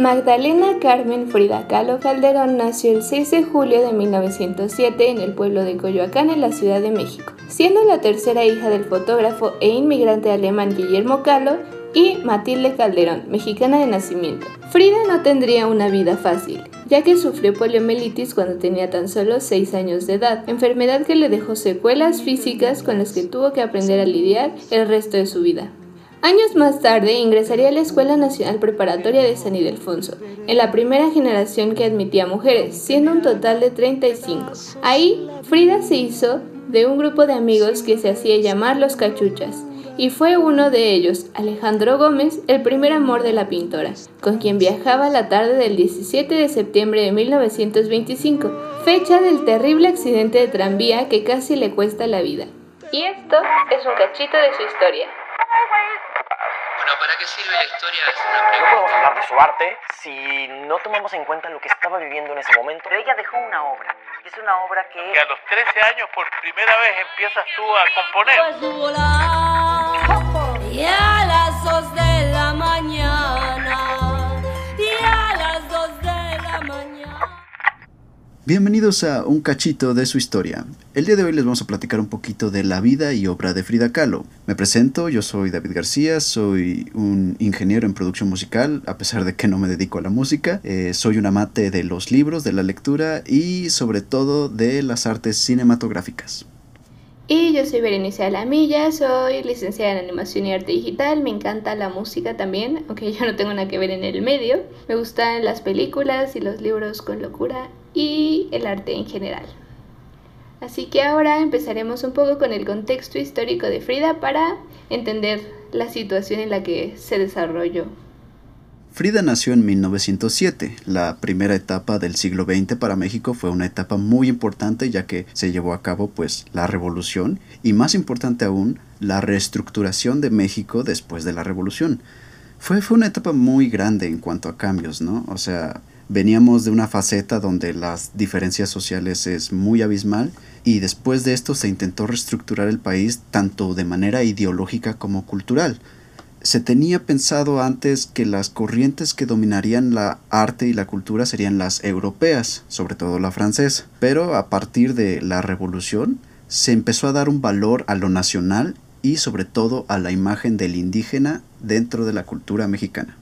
Magdalena Carmen Frida Kahlo Calderón nació el 6 de julio de 1907 en el pueblo de Coyoacán, en la Ciudad de México, siendo la tercera hija del fotógrafo e inmigrante alemán Guillermo Kahlo y Matilde Calderón, mexicana de nacimiento. Frida no tendría una vida fácil, ya que sufrió poliomielitis cuando tenía tan solo 6 años de edad, enfermedad que le dejó secuelas físicas con las que tuvo que aprender a lidiar el resto de su vida. Años más tarde ingresaría a la Escuela Nacional Preparatoria de San Ildefonso, en la primera generación que admitía mujeres, siendo un total de 35. Ahí, Frida se hizo de un grupo de amigos que se hacía llamar los cachuchas, y fue uno de ellos, Alejandro Gómez, el primer amor de la pintora, con quien viajaba la tarde del 17 de septiembre de 1925, fecha del terrible accidente de tranvía que casi le cuesta la vida. Y esto es un cachito de su historia. Bueno, ¿para qué sirve la historia? Es una No pregunta. podemos hablar de su arte si no tomamos en cuenta lo que estaba viviendo en ese momento. Pero ella dejó una obra. Es una obra que... que a los 13 años por primera vez empiezas tú a componer. Y a las dos de la mañana. Bienvenidos a un cachito de su historia. El día de hoy les vamos a platicar un poquito de la vida y obra de Frida Kahlo. Me presento, yo soy David García, soy un ingeniero en producción musical, a pesar de que no me dedico a la música. Eh, soy un amante de los libros, de la lectura y sobre todo de las artes cinematográficas. Y yo soy Berenice Alamilla, soy licenciada en animación y arte digital, me encanta la música también, aunque yo no tengo nada que ver en el medio. Me gustan las películas y los libros con locura y el arte en general. Así que ahora empezaremos un poco con el contexto histórico de Frida para entender la situación en la que se desarrolló. Frida nació en 1907. La primera etapa del siglo XX para México fue una etapa muy importante ya que se llevó a cabo pues la revolución y más importante aún la reestructuración de México después de la revolución. Fue, fue una etapa muy grande en cuanto a cambios, ¿no? O sea, veníamos de una faceta donde las diferencias sociales es muy abismal y después de esto se intentó reestructurar el país tanto de manera ideológica como cultural se tenía pensado antes que las corrientes que dominarían la arte y la cultura serían las europeas, sobre todo la francesa, pero a partir de la revolución se empezó a dar un valor a lo nacional y sobre todo a la imagen del indígena dentro de la cultura mexicana.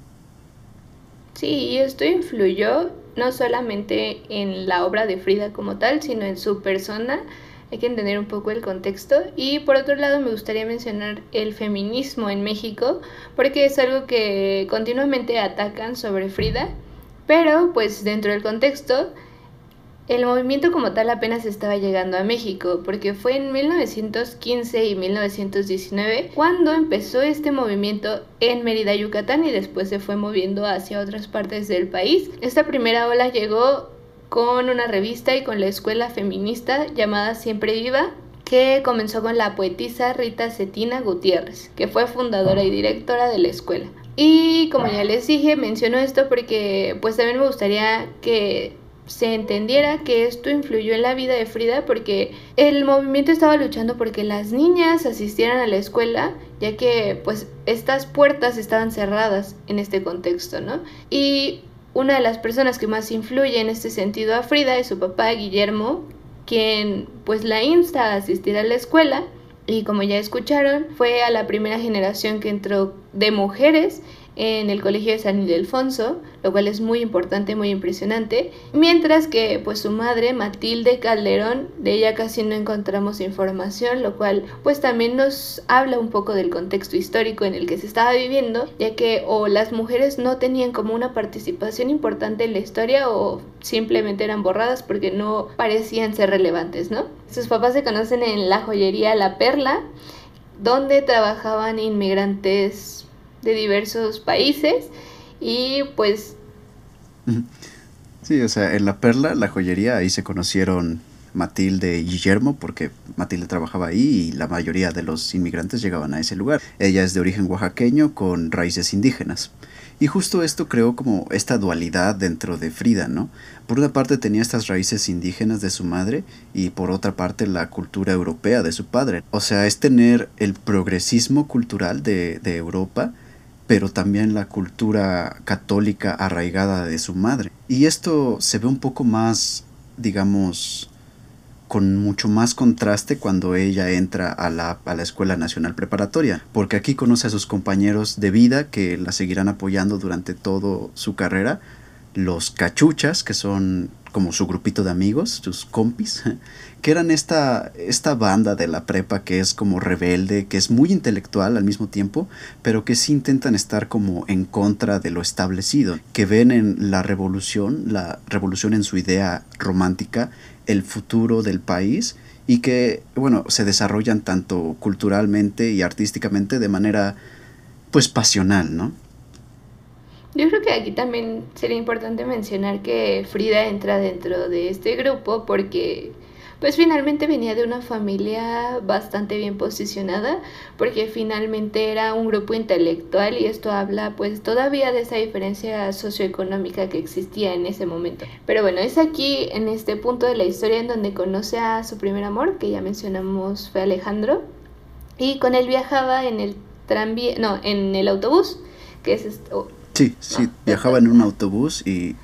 Sí, y esto influyó no solamente en la obra de Frida como tal, sino en su persona. Hay que entender un poco el contexto. Y por otro lado, me gustaría mencionar el feminismo en México, porque es algo que continuamente atacan sobre Frida. Pero, pues dentro del contexto, el movimiento como tal apenas estaba llegando a México, porque fue en 1915 y 1919 cuando empezó este movimiento en Mérida, Yucatán, y después se fue moviendo hacia otras partes del país. Esta primera ola llegó con una revista y con la escuela feminista llamada Siempre Viva, que comenzó con la poetisa Rita Cetina Gutiérrez, que fue fundadora y directora de la escuela. Y como ya les dije, menciono esto porque pues también me gustaría que se entendiera que esto influyó en la vida de Frida porque el movimiento estaba luchando porque las niñas asistieran a la escuela ya que pues estas puertas estaban cerradas en este contexto, ¿no? Y una de las personas que más influye en este sentido a Frida es su papá Guillermo, quien pues la insta a asistir a la escuela y como ya escucharon fue a la primera generación que entró de mujeres en el colegio de San Ildefonso, lo cual es muy importante, muy impresionante, mientras que pues su madre Matilde Calderón, de ella casi no encontramos información, lo cual pues también nos habla un poco del contexto histórico en el que se estaba viviendo, ya que o las mujeres no tenían como una participación importante en la historia o simplemente eran borradas porque no parecían ser relevantes, ¿no? Sus papás se conocen en la joyería La Perla, donde trabajaban inmigrantes de diversos países y pues Sí, o sea, en la Perla, la joyería, ahí se conocieron Matilde y Guillermo, porque Matilde trabajaba ahí y la mayoría de los inmigrantes llegaban a ese lugar. Ella es de origen oaxaqueño con raíces indígenas. Y justo esto creó como esta dualidad dentro de Frida, ¿no? Por una parte tenía estas raíces indígenas de su madre y por otra parte la cultura europea de su padre. O sea, es tener el progresismo cultural de, de Europa pero también la cultura católica arraigada de su madre. Y esto se ve un poco más, digamos, con mucho más contraste cuando ella entra a la, a la, Escuela Nacional Preparatoria, porque aquí conoce a sus compañeros de vida que la seguirán apoyando durante toda su carrera, los cachuchas, que son como su grupito de amigos, sus compis, que eran esta, esta banda de la prepa que es como rebelde, que es muy intelectual al mismo tiempo, pero que sí intentan estar como en contra de lo establecido, que ven en la revolución, la revolución en su idea romántica, el futuro del país y que, bueno, se desarrollan tanto culturalmente y artísticamente de manera, pues, pasional, ¿no? Yo creo que aquí también sería importante mencionar que Frida entra dentro de este grupo porque pues finalmente venía de una familia bastante bien posicionada porque finalmente era un grupo intelectual y esto habla pues todavía de esa diferencia socioeconómica que existía en ese momento. Pero bueno, es aquí en este punto de la historia en donde conoce a su primer amor, que ya mencionamos fue Alejandro, y con él viajaba en el tranvía, no, en el autobús, que es esto, Sí, sí, viajaba en un autobús y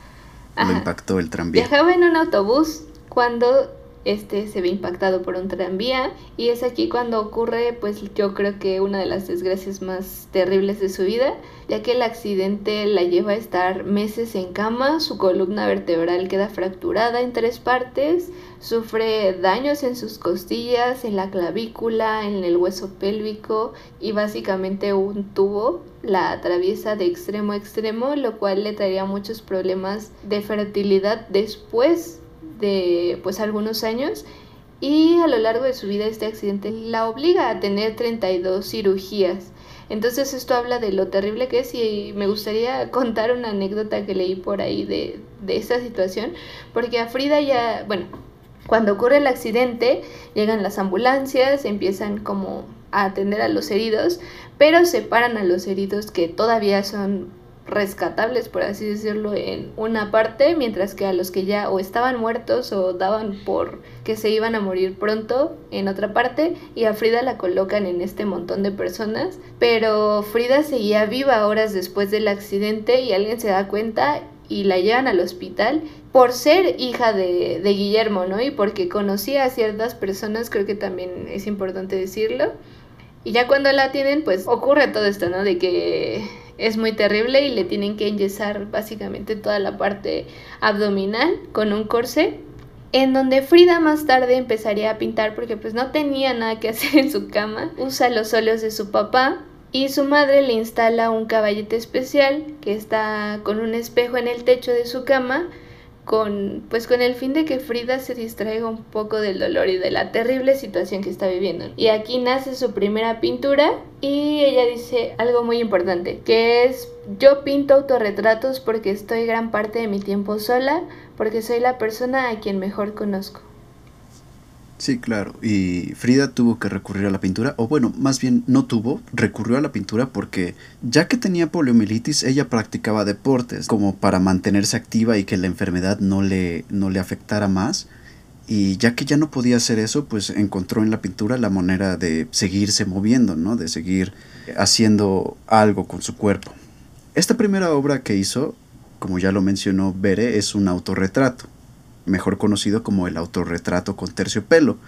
lo impactó el tranvía. Viajaba en un autobús cuando este se ve impactado por un tranvía y es aquí cuando ocurre pues yo creo que una de las desgracias más terribles de su vida ya que el accidente la lleva a estar meses en cama, su columna vertebral queda fracturada en tres partes, sufre daños en sus costillas, en la clavícula, en el hueso pélvico y básicamente un tubo la atraviesa de extremo a extremo, lo cual le traería muchos problemas de fertilidad después de pues algunos años y a lo largo de su vida este accidente la obliga a tener 32 cirugías. Entonces esto habla de lo terrible que es y me gustaría contar una anécdota que leí por ahí de, de esta situación, porque a Frida ya, bueno, cuando ocurre el accidente llegan las ambulancias, empiezan como a atender a los heridos, pero separan a los heridos que todavía son rescatables, por así decirlo, en una parte, mientras que a los que ya o estaban muertos o daban por que se iban a morir pronto en otra parte, y a Frida la colocan en este montón de personas, pero Frida seguía viva horas después del accidente y alguien se da cuenta y la llevan al hospital por ser hija de, de Guillermo, ¿no? Y porque conocía a ciertas personas, creo que también es importante decirlo. Y ya cuando la tienen, pues ocurre todo esto, ¿no? De que es muy terrible y le tienen que enyesar básicamente toda la parte abdominal con un corsé en donde Frida más tarde empezaría a pintar porque pues no tenía nada que hacer en su cama, usa los óleos de su papá y su madre le instala un caballete especial que está con un espejo en el techo de su cama con pues con el fin de que Frida se distraiga un poco del dolor y de la terrible situación que está viviendo. Y aquí nace su primera pintura y ella dice algo muy importante, que es yo pinto autorretratos porque estoy gran parte de mi tiempo sola, porque soy la persona a quien mejor conozco. Sí, claro. Y Frida tuvo que recurrir a la pintura, o bueno, más bien no tuvo, recurrió a la pintura porque ya que tenía poliomielitis, ella practicaba deportes como para mantenerse activa y que la enfermedad no le, no le afectara más. Y ya que ya no podía hacer eso, pues encontró en la pintura la manera de seguirse moviendo, ¿no? De seguir haciendo algo con su cuerpo. Esta primera obra que hizo, como ya lo mencionó Bere, es un autorretrato mejor conocido como el autorretrato con terciopelo.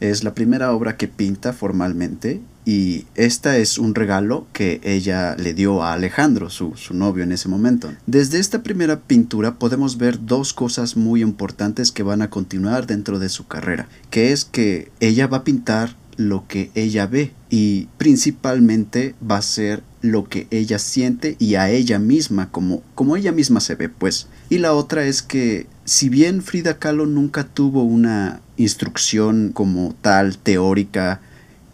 Es la primera obra que pinta formalmente y esta es un regalo que ella le dio a Alejandro, su, su, novio en ese momento. Desde esta primera pintura podemos ver dos cosas muy importantes que van a continuar dentro de su carrera, que es que ella va a pintar lo que ella ve y principalmente va a ser lo que ella siente y a ella misma como, como ella misma se ve pues y la otra es que si bien Frida Kahlo nunca tuvo una instrucción como tal teórica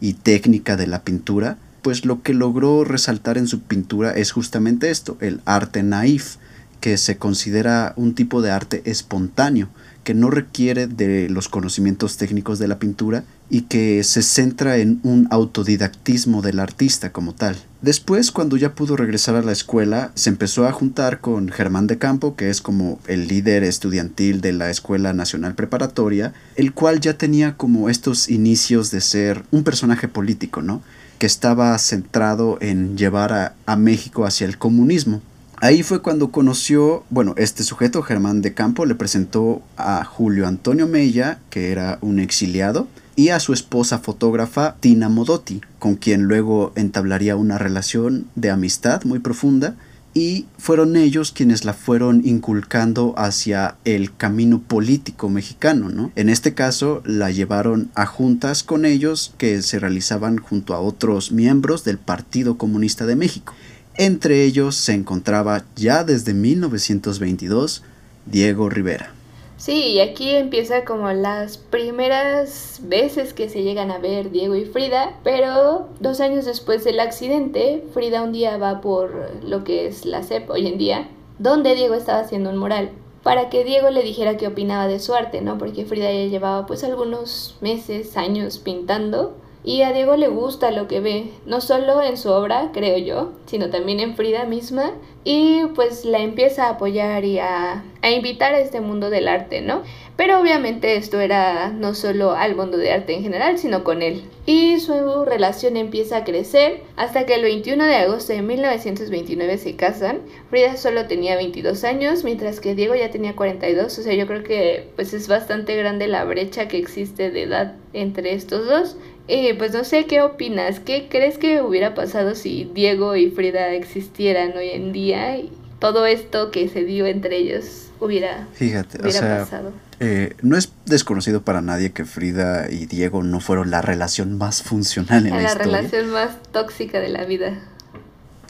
y técnica de la pintura pues lo que logró resaltar en su pintura es justamente esto el arte naif que se considera un tipo de arte espontáneo que no requiere de los conocimientos técnicos de la pintura y que se centra en un autodidactismo del artista como tal. Después, cuando ya pudo regresar a la escuela, se empezó a juntar con Germán de Campo, que es como el líder estudiantil de la Escuela Nacional Preparatoria, el cual ya tenía como estos inicios de ser un personaje político, ¿no? que estaba centrado en llevar a, a México hacia el comunismo. Ahí fue cuando conoció, bueno, este sujeto, Germán de Campo, le presentó a Julio Antonio Mella, que era un exiliado, y a su esposa fotógrafa Tina Modotti, con quien luego entablaría una relación de amistad muy profunda, y fueron ellos quienes la fueron inculcando hacia el camino político mexicano, ¿no? En este caso la llevaron a juntas con ellos que se realizaban junto a otros miembros del Partido Comunista de México. Entre ellos se encontraba ya desde 1922 Diego Rivera. Sí, y aquí empieza como las primeras veces que se llegan a ver Diego y Frida, pero dos años después del accidente, Frida un día va por lo que es la CEP hoy en día, donde Diego estaba haciendo un mural, para que Diego le dijera qué opinaba de su arte, ¿no? Porque Frida ya llevaba pues algunos meses, años pintando y a Diego le gusta lo que ve, no solo en su obra, creo yo, sino también en Frida misma. Y pues la empieza a apoyar y a, a, invitar a este mundo del arte, ¿no? Pero obviamente esto era no solo al mundo de arte en general, sino con él. Y su relación empieza a crecer hasta que el 21 de agosto de 1929 se casan. Frida solo tenía 22 años, mientras que Diego ya tenía 42. O sea, yo creo que pues es bastante grande la brecha que existe de edad entre estos dos. Eh, pues no sé qué opinas, ¿qué crees que hubiera pasado si Diego y Frida existieran hoy en día y todo esto que se dio entre ellos hubiera, Fíjate, hubiera o sea, pasado? Eh, no es desconocido para nadie que Frida y Diego no fueron la relación más funcional en la, la historia. relación más tóxica de la vida.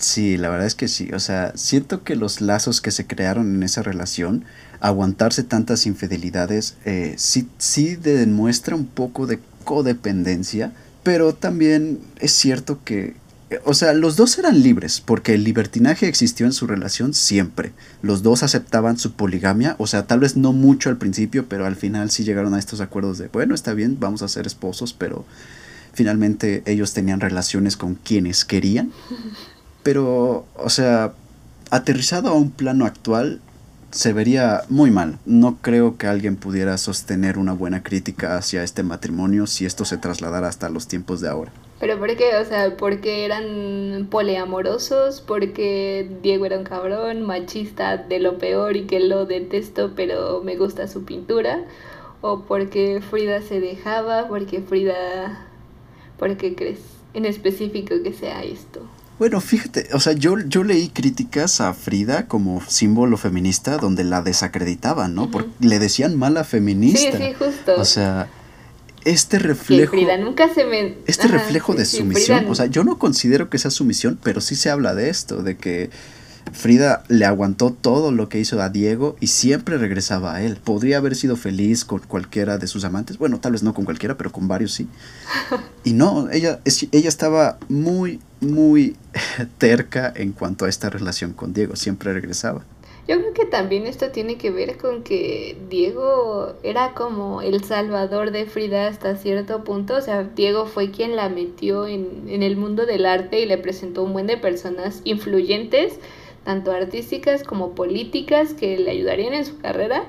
Sí, la verdad es que sí. O sea, siento que los lazos que se crearon en esa relación, aguantarse tantas infidelidades, eh, sí, sí demuestra un poco de codependencia, pero también es cierto que, o sea, los dos eran libres, porque el libertinaje existió en su relación siempre. Los dos aceptaban su poligamia, o sea, tal vez no mucho al principio, pero al final sí llegaron a estos acuerdos de, bueno, está bien, vamos a ser esposos, pero finalmente ellos tenían relaciones con quienes querían. Pero, o sea, aterrizado a un plano actual, se vería muy mal. No creo que alguien pudiera sostener una buena crítica hacia este matrimonio si esto se trasladara hasta los tiempos de ahora. ¿Pero por qué? O sea, porque eran poliamorosos, porque Diego era un cabrón, machista de lo peor y que lo detesto, pero me gusta su pintura, o porque Frida se dejaba, porque Frida... ¿Por qué crees en específico que sea esto? Bueno, fíjate, o sea, yo, yo leí críticas a Frida como símbolo feminista donde la desacreditaban, ¿no? Porque le decían mala feminista. Sí, sí, justo. O sea, este reflejo... Frida nunca se me... Este Ajá, reflejo de sumisión, Frida- o sea, yo no considero que sea sumisión, pero sí se habla de esto, de que Frida le aguantó todo lo que hizo a Diego y siempre regresaba a él. Podría haber sido feliz con cualquiera de sus amantes, bueno, tal vez no con cualquiera, pero con varios sí. Y no, ella, ella estaba muy, muy terca en cuanto a esta relación con Diego, siempre regresaba. Yo creo que también esto tiene que ver con que Diego era como el salvador de Frida hasta cierto punto. O sea, Diego fue quien la metió en, en el mundo del arte y le presentó un buen de personas influyentes, tanto artísticas como políticas, que le ayudarían en su carrera.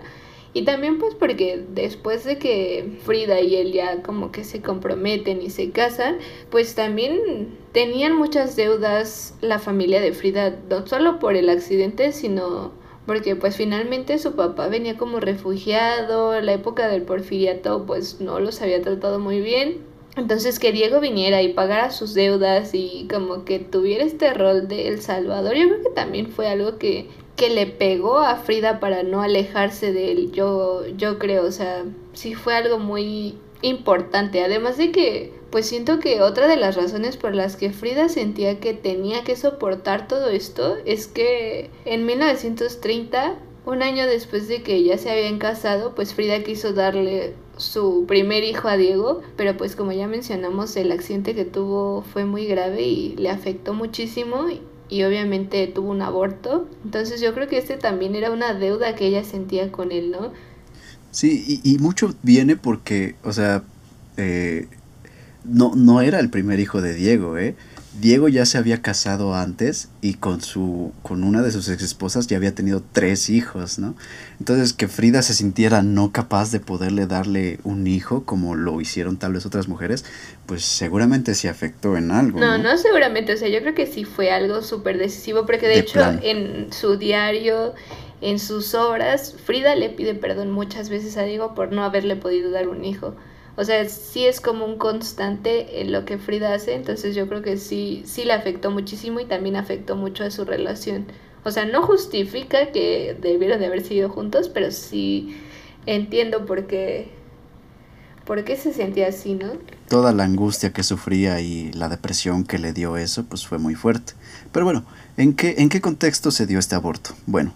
Y también pues porque después de que Frida y él ya como que se comprometen y se casan, pues también tenían muchas deudas la familia de Frida, no solo por el accidente, sino porque pues finalmente su papá venía como refugiado, la época del porfiriato pues no los había tratado muy bien. Entonces que Diego viniera y pagara sus deudas y como que tuviera este rol de El Salvador, yo creo que también fue algo que, que le pegó a Frida para no alejarse de él, yo, yo creo, o sea, sí fue algo muy importante, además de que pues siento que otra de las razones por las que Frida sentía que tenía que soportar todo esto es que en 1930, un año después de que ya se habían casado, pues Frida quiso darle su primer hijo a Diego, pero pues como ya mencionamos el accidente que tuvo fue muy grave y le afectó muchísimo y, obviamente tuvo un aborto. Entonces yo creo que este también era una deuda que ella sentía con él, ¿no? Sí, y, y mucho viene porque, o sea, eh, no, no era el primer hijo de Diego, ¿eh? Diego ya se había casado antes y con su con una de sus ex esposas ya había tenido tres hijos, ¿no? Entonces que Frida se sintiera no capaz de poderle darle un hijo como lo hicieron tal vez otras mujeres, pues seguramente se afectó en algo. No, No, no seguramente, o sea, yo creo que sí fue algo súper decisivo, porque de, De hecho en su diario, en sus obras, Frida le pide perdón muchas veces a Diego por no haberle podido dar un hijo. O sea, sí es como un constante en lo que Frida hace, entonces yo creo que sí, sí le afectó muchísimo y también afectó mucho a su relación. O sea, no justifica que debieron de haber sido juntos, pero sí entiendo por qué, por qué se sentía así, ¿no? Toda la angustia que sufría y la depresión que le dio eso, pues fue muy fuerte. Pero bueno, ¿en qué, en qué contexto se dio este aborto? Bueno,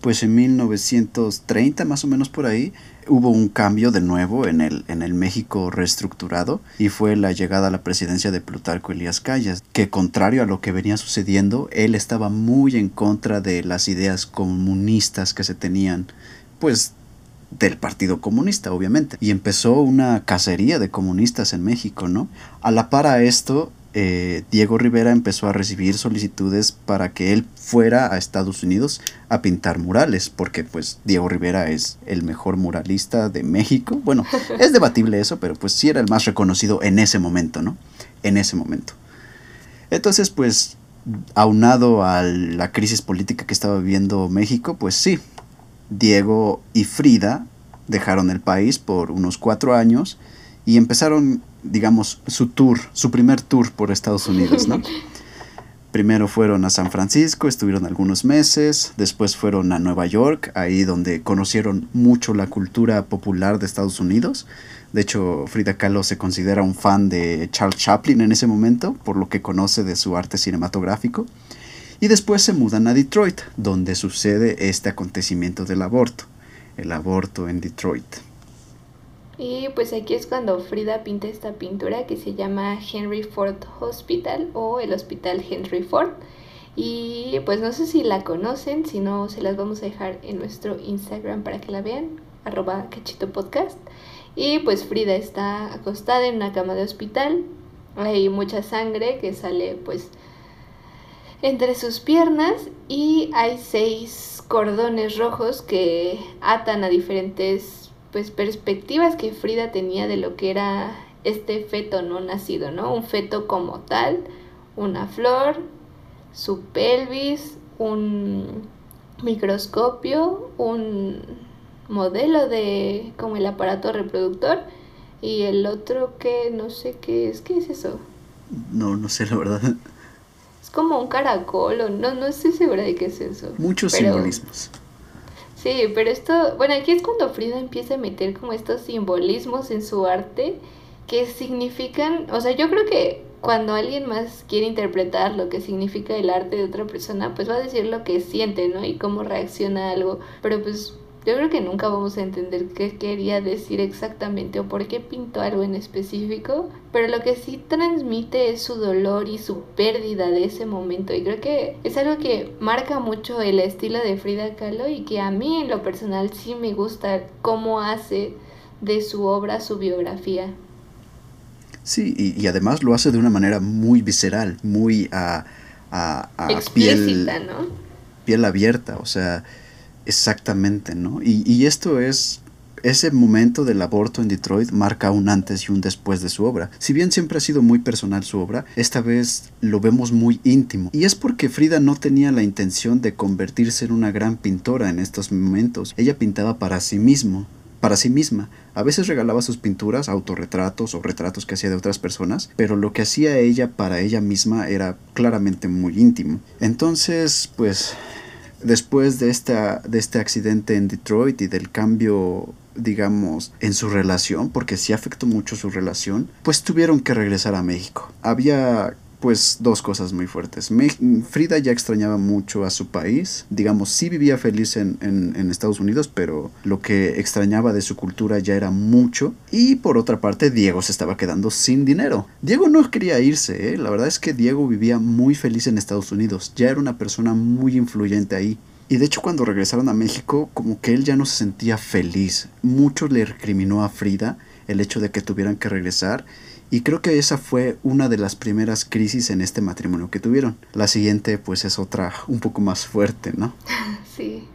pues en 1930 más o menos por ahí hubo un cambio de nuevo en el, en el México reestructurado y fue la llegada a la presidencia de Plutarco Elías Calles, que contrario a lo que venía sucediendo, él estaba muy en contra de las ideas comunistas que se tenían, pues del Partido Comunista, obviamente. Y empezó una cacería de comunistas en México, ¿no? A la par a esto, eh, Diego Rivera empezó a recibir solicitudes para que él fuera a Estados Unidos a pintar murales, porque pues Diego Rivera es el mejor muralista de México. Bueno, es debatible eso, pero pues sí era el más reconocido en ese momento, ¿no? En ese momento. Entonces, pues, aunado a la crisis política que estaba viviendo México, pues sí, Diego y Frida dejaron el país por unos cuatro años y empezaron, digamos, su tour, su primer tour por Estados Unidos, ¿no? Primero fueron a San Francisco, estuvieron algunos meses, después fueron a Nueva York, ahí donde conocieron mucho la cultura popular de Estados Unidos. De hecho, Frida Kahlo se considera un fan de Charles Chaplin en ese momento, por lo que conoce de su arte cinematográfico. Y después se mudan a Detroit, donde sucede este acontecimiento del aborto, el aborto en Detroit. Y pues aquí es cuando Frida pinta esta pintura que se llama Henry Ford Hospital o el Hospital Henry Ford. Y pues no sé si la conocen, si no se las vamos a dejar en nuestro Instagram para que la vean, arroba cachito. Y pues Frida está acostada en una cama de hospital, hay mucha sangre que sale pues entre sus piernas y hay seis cordones rojos que atan a diferentes pues perspectivas que Frida tenía de lo que era este feto no nacido, ¿no? Un feto como tal, una flor, su pelvis, un microscopio, un modelo de como el aparato reproductor y el otro que no sé qué es, ¿qué es eso? No, no sé la verdad. Es como un caracol, o no, no estoy segura de qué es eso. Muchos pero- simbolismos. Sí, pero esto, bueno, aquí es cuando Frida empieza a meter como estos simbolismos en su arte que significan, o sea, yo creo que cuando alguien más quiere interpretar lo que significa el arte de otra persona, pues va a decir lo que siente, ¿no? Y cómo reacciona a algo, pero pues yo creo que nunca vamos a entender qué quería decir exactamente o por qué pintó algo en específico, pero lo que sí transmite es su dolor y su pérdida de ese momento y creo que es algo que marca mucho el estilo de Frida Kahlo y que a mí en lo personal sí me gusta cómo hace de su obra su biografía. Sí, y, y además lo hace de una manera muy visceral, muy a, a, a piel, Explícita, ¿no? piel abierta, o sea, exactamente, ¿no? Y, y esto es, ese momento del aborto en Detroit marca un antes y un después de su obra. Si bien siempre ha sido muy personal su obra, esta vez lo vemos muy íntimo. Y es porque Frida no tenía la intención de convertirse en una gran pintora en estos momentos. Ella pintaba para sí mismo, para sí misma. A veces regalaba sus pinturas, autorretratos o retratos que hacía de otras personas, pero lo que hacía ella para ella misma era claramente muy íntimo. Entonces, pues, después de, esta, de este accidente en Detroit y del cambio digamos, en su relación, porque sí afectó mucho su relación, pues tuvieron que regresar a México. Había pues dos cosas muy fuertes. Frida ya extrañaba mucho a su país, digamos, sí vivía feliz en, en- en Estados Unidos, pero lo que extrañaba de su cultura ya era mucho. Y por otra parte, Diego se estaba quedando sin dinero. Diego no quería irse, ¿eh? la verdad es que Diego vivía muy feliz en Estados Unidos, ya era una persona muy influyente ahí. Y de hecho cuando regresaron a México, como que él ya no se sentía feliz. Mucho le recriminó a Frida el hecho de que tuvieran que regresar Y creo que esa fue una de las primeras crisis en este matrimonio que tuvieron. La siguiente pues es otra un poco más fuerte, ¿no? Sí.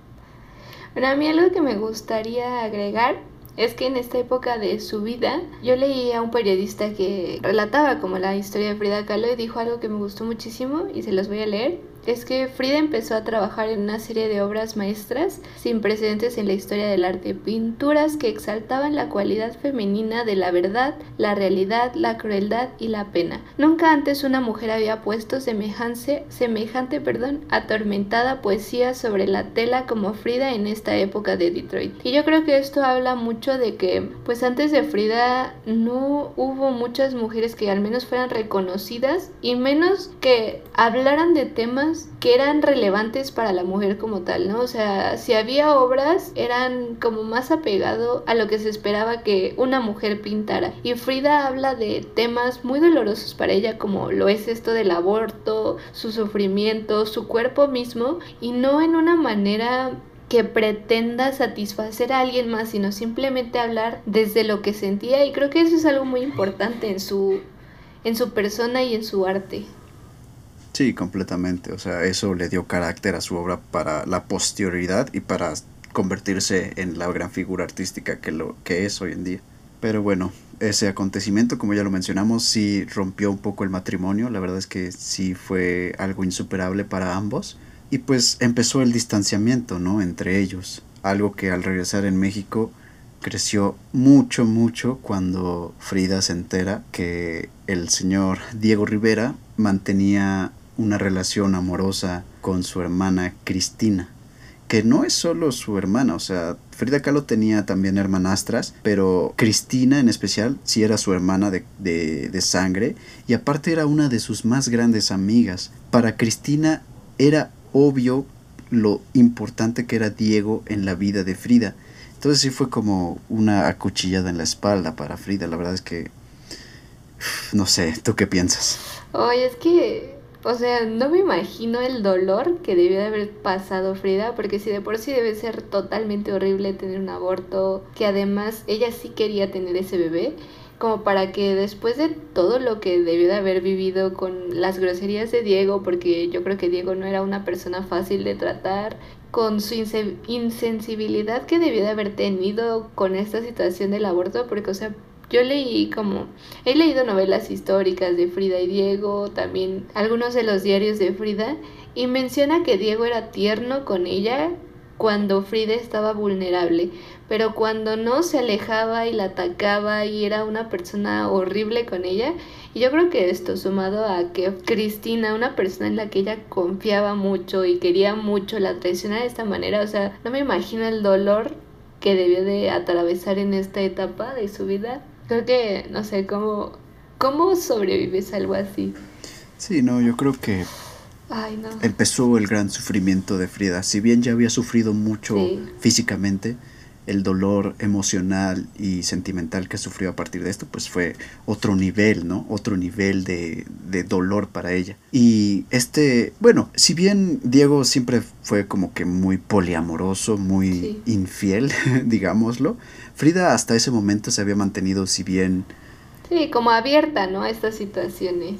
Bueno, a mí algo que me gustaría agregar es que en esta época de su vida yo leí a un periodista que relataba como la historia de Frida Kahlo y dijo algo que me gustó muchísimo y se los voy a leer es que Frida empezó a trabajar en una serie de obras maestras sin precedentes en la historia del arte, pinturas que exaltaban la cualidad femenina de la verdad, la realidad, la crueldad y la pena. Nunca antes una mujer había puesto semejante, semejante perdón, atormentada poesía sobre la tela como Frida en esta época de Detroit. Y yo creo que esto habla mucho de que pues antes de Frida no hubo muchas mujeres que al menos fueran reconocidas y menos que hablaran de temas que eran relevantes para la mujer como tal, ¿no? O sea, si había obras, eran como más apegado a lo que se esperaba que una mujer pintara. Y Frida habla de temas muy dolorosos para ella, como lo es esto del aborto, su sufrimiento, su cuerpo mismo, y no en una manera que pretenda satisfacer a alguien más, sino simplemente hablar desde lo que sentía y creo que eso es algo muy importante en su en su persona y en su arte. Sí, completamente. O sea, eso le dio carácter a su obra para la posterioridad y para convertirse en la gran figura artística que, lo, que es hoy en día. Pero bueno, ese acontecimiento, como ya lo mencionamos, sí rompió un poco el matrimonio. La verdad es que sí fue algo insuperable para ambos. Y pues empezó el distanciamiento, ¿no? Entre ellos. Algo que al regresar en México creció mucho, mucho cuando Frida se entera que el señor Diego Rivera mantenía una relación amorosa con su hermana Cristina, que no es solo su hermana, o sea, Frida Kahlo tenía también hermanastras, pero Cristina en especial sí era su hermana de, de, de sangre y aparte era una de sus más grandes amigas. Para Cristina era obvio lo importante que era Diego en la vida de Frida. Entonces sí fue como una acuchillada en la espalda para Frida. La verdad es que... No sé, ¿tú qué piensas? Oye, es que o sea, no me imagino el dolor que debió de haber pasado Frida, porque si de por sí debe ser totalmente horrible tener un aborto, que además ella sí quería tener ese bebé, como para que después de todo lo que debió de haber vivido con las groserías de Diego, porque yo creo que Diego no era una persona fácil de tratar, con su insensibilidad que debió de haber tenido con esta situación del aborto, porque, o sea, yo leí como, he leído novelas históricas de Frida y Diego, también algunos de los diarios de Frida, y menciona que Diego era tierno con ella cuando Frida estaba vulnerable, pero cuando no se alejaba y la atacaba y era una persona horrible con ella, y yo creo que esto sumado a que Cristina, una persona en la que ella confiaba mucho y quería mucho, la traiciona de esta manera, o sea, no me imagino el dolor que debió de atravesar en esta etapa de su vida Creo que, no sé, ¿cómo, cómo sobrevives a algo así? Sí, no, yo creo que Ay, no. empezó el gran sufrimiento de Frida. Si bien ya había sufrido mucho físicamente, el dolor emocional y sentimental que sufrió a partir de esto, pues fue otro nivel, ¿no? Otro nivel de, de dolor para ella. Y este, bueno, si bien Diego siempre fue como que muy poliamoroso, muy infiel, digámoslo, Frida hasta ese momento se había mantenido, si bien... Sí, como abierta, ¿no? A estas situaciones.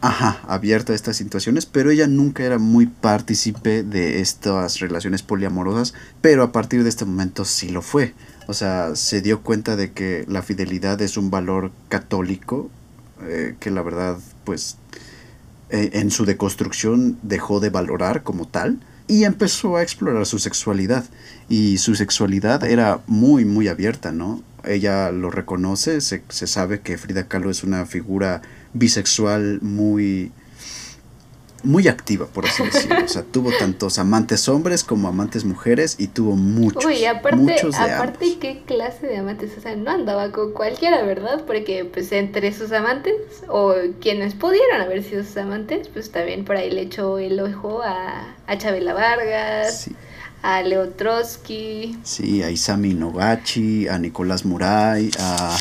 Ajá, abierta a estas situaciones, pero ella nunca era muy partícipe de estas relaciones poliamorosas, pero a partir de este momento sí lo fue. O sea, se dio cuenta de que la fidelidad es un valor católico, eh, que la verdad, pues, eh, en su deconstrucción dejó de valorar como tal, y empezó a explorar su sexualidad. Y su sexualidad era muy, muy abierta, ¿no? Ella lo reconoce, se, se sabe que Frida Kahlo es una figura bisexual muy muy activa, por así decirlo. O sea, tuvo tantos amantes hombres como amantes mujeres y tuvo muchos. Uy, aparte, muchos aparte qué clase de amantes, o sea, no andaba con cualquiera, ¿verdad? Porque pues entre sus amantes o quienes pudieron haber sido sus amantes, pues también por ahí le echó el ojo a, a Chabela Vargas. A Leo Trotsky. Sí, a Isami Nogachi, a Nicolás Muray, a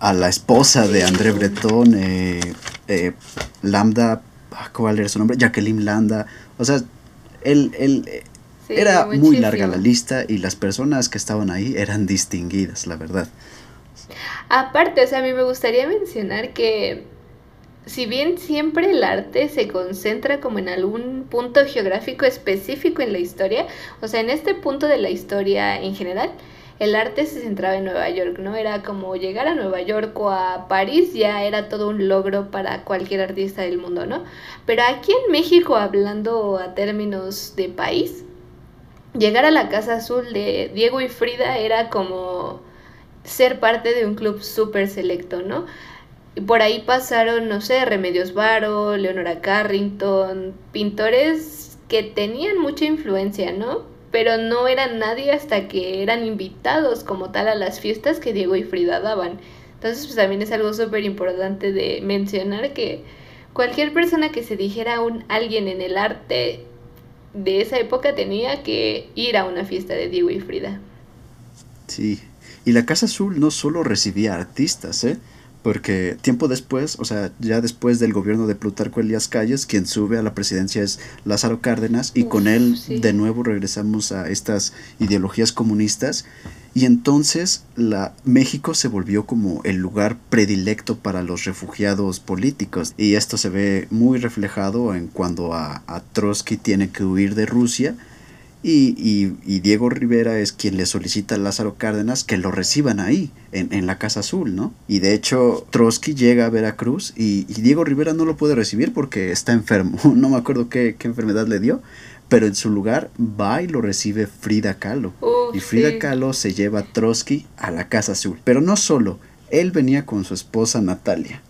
a la esposa de André Breton, eh, eh, Lambda, ah, ¿cuál era su nombre? Jacqueline Landa. O sea, él, él era muy larga la lista y las personas que estaban ahí eran distinguidas, la verdad. Aparte, o sea, a mí me gustaría mencionar que si bien siempre el arte se concentra como en algún punto geográfico específico en la historia, o sea, en este punto de la historia en general, el arte se centraba en Nueva York, ¿no? Era como llegar a Nueva York o a París ya era todo un logro para cualquier artista del mundo, ¿no? Pero aquí en México, hablando a términos de país, llegar a la Casa Azul de Diego y Frida era como ser parte de un club súper selecto, ¿no? Por ahí pasaron, no sé, Remedios Varo, Leonora Carrington, pintores que tenían mucha influencia, ¿no? Pero no eran nadie hasta que eran invitados como tal a las fiestas que Diego y Frida daban. Entonces, pues también es algo súper importante de mencionar que cualquier persona que se dijera un alguien en el arte de esa época tenía que ir a una fiesta de Diego y Frida. Sí, y la Casa Azul no solo recibía artistas, ¿eh? Porque tiempo después, o sea, ya después del gobierno de Plutarco Elías Calles, quien sube a la presidencia es Lázaro Cárdenas y con él de nuevo regresamos a estas ideologías comunistas. Y entonces la México se volvió como el lugar predilecto para los refugiados políticos. Y esto se ve muy reflejado en cuando a, a Trotsky tiene que huir de Rusia y, y, y, Diego Rivera es quien le solicita a Lázaro Cárdenas que lo reciban ahí, en, en la Casa Azul, ¿no? Y de hecho, Trotsky llega a Veracruz y, y, Diego Rivera no lo puede recibir porque está enfermo. No me acuerdo qué, qué enfermedad le dio, pero en su lugar va y lo recibe Frida Kahlo. y Frida sí. Kahlo se lleva a Trotsky a la Casa Azul. Pero no solo, él venía con su esposa Natalia.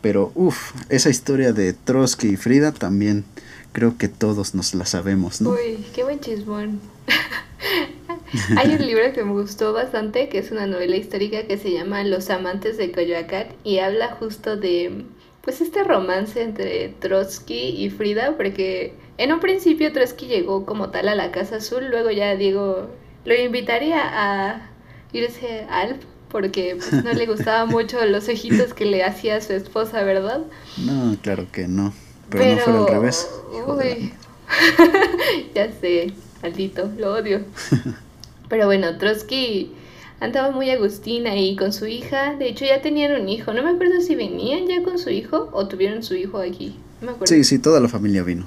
Pero uff, esa historia de Trotsky y Frida también creo que todos nos la sabemos, ¿no? Uy, qué buen chismón. Hay un libro que me gustó bastante, que es una novela histórica que se llama Los amantes de Coyoacán y habla justo de pues este romance entre Trotsky y Frida, porque en un principio Trotsky llegó como tal a la Casa Azul, luego ya Diego lo invitaría a irse a Alp porque pues, no le gustaba mucho los ojitos que le hacía a su esposa, ¿verdad? No, claro que no. Pero, pero no fue al revés. Uy, ya sé, maldito, lo odio. pero bueno, Trotsky andaba muy agustín ahí con su hija. De hecho, ya tenían un hijo. No me acuerdo si venían ya con su hijo o tuvieron su hijo aquí. No me acuerdo. Sí, sí, toda la familia vino.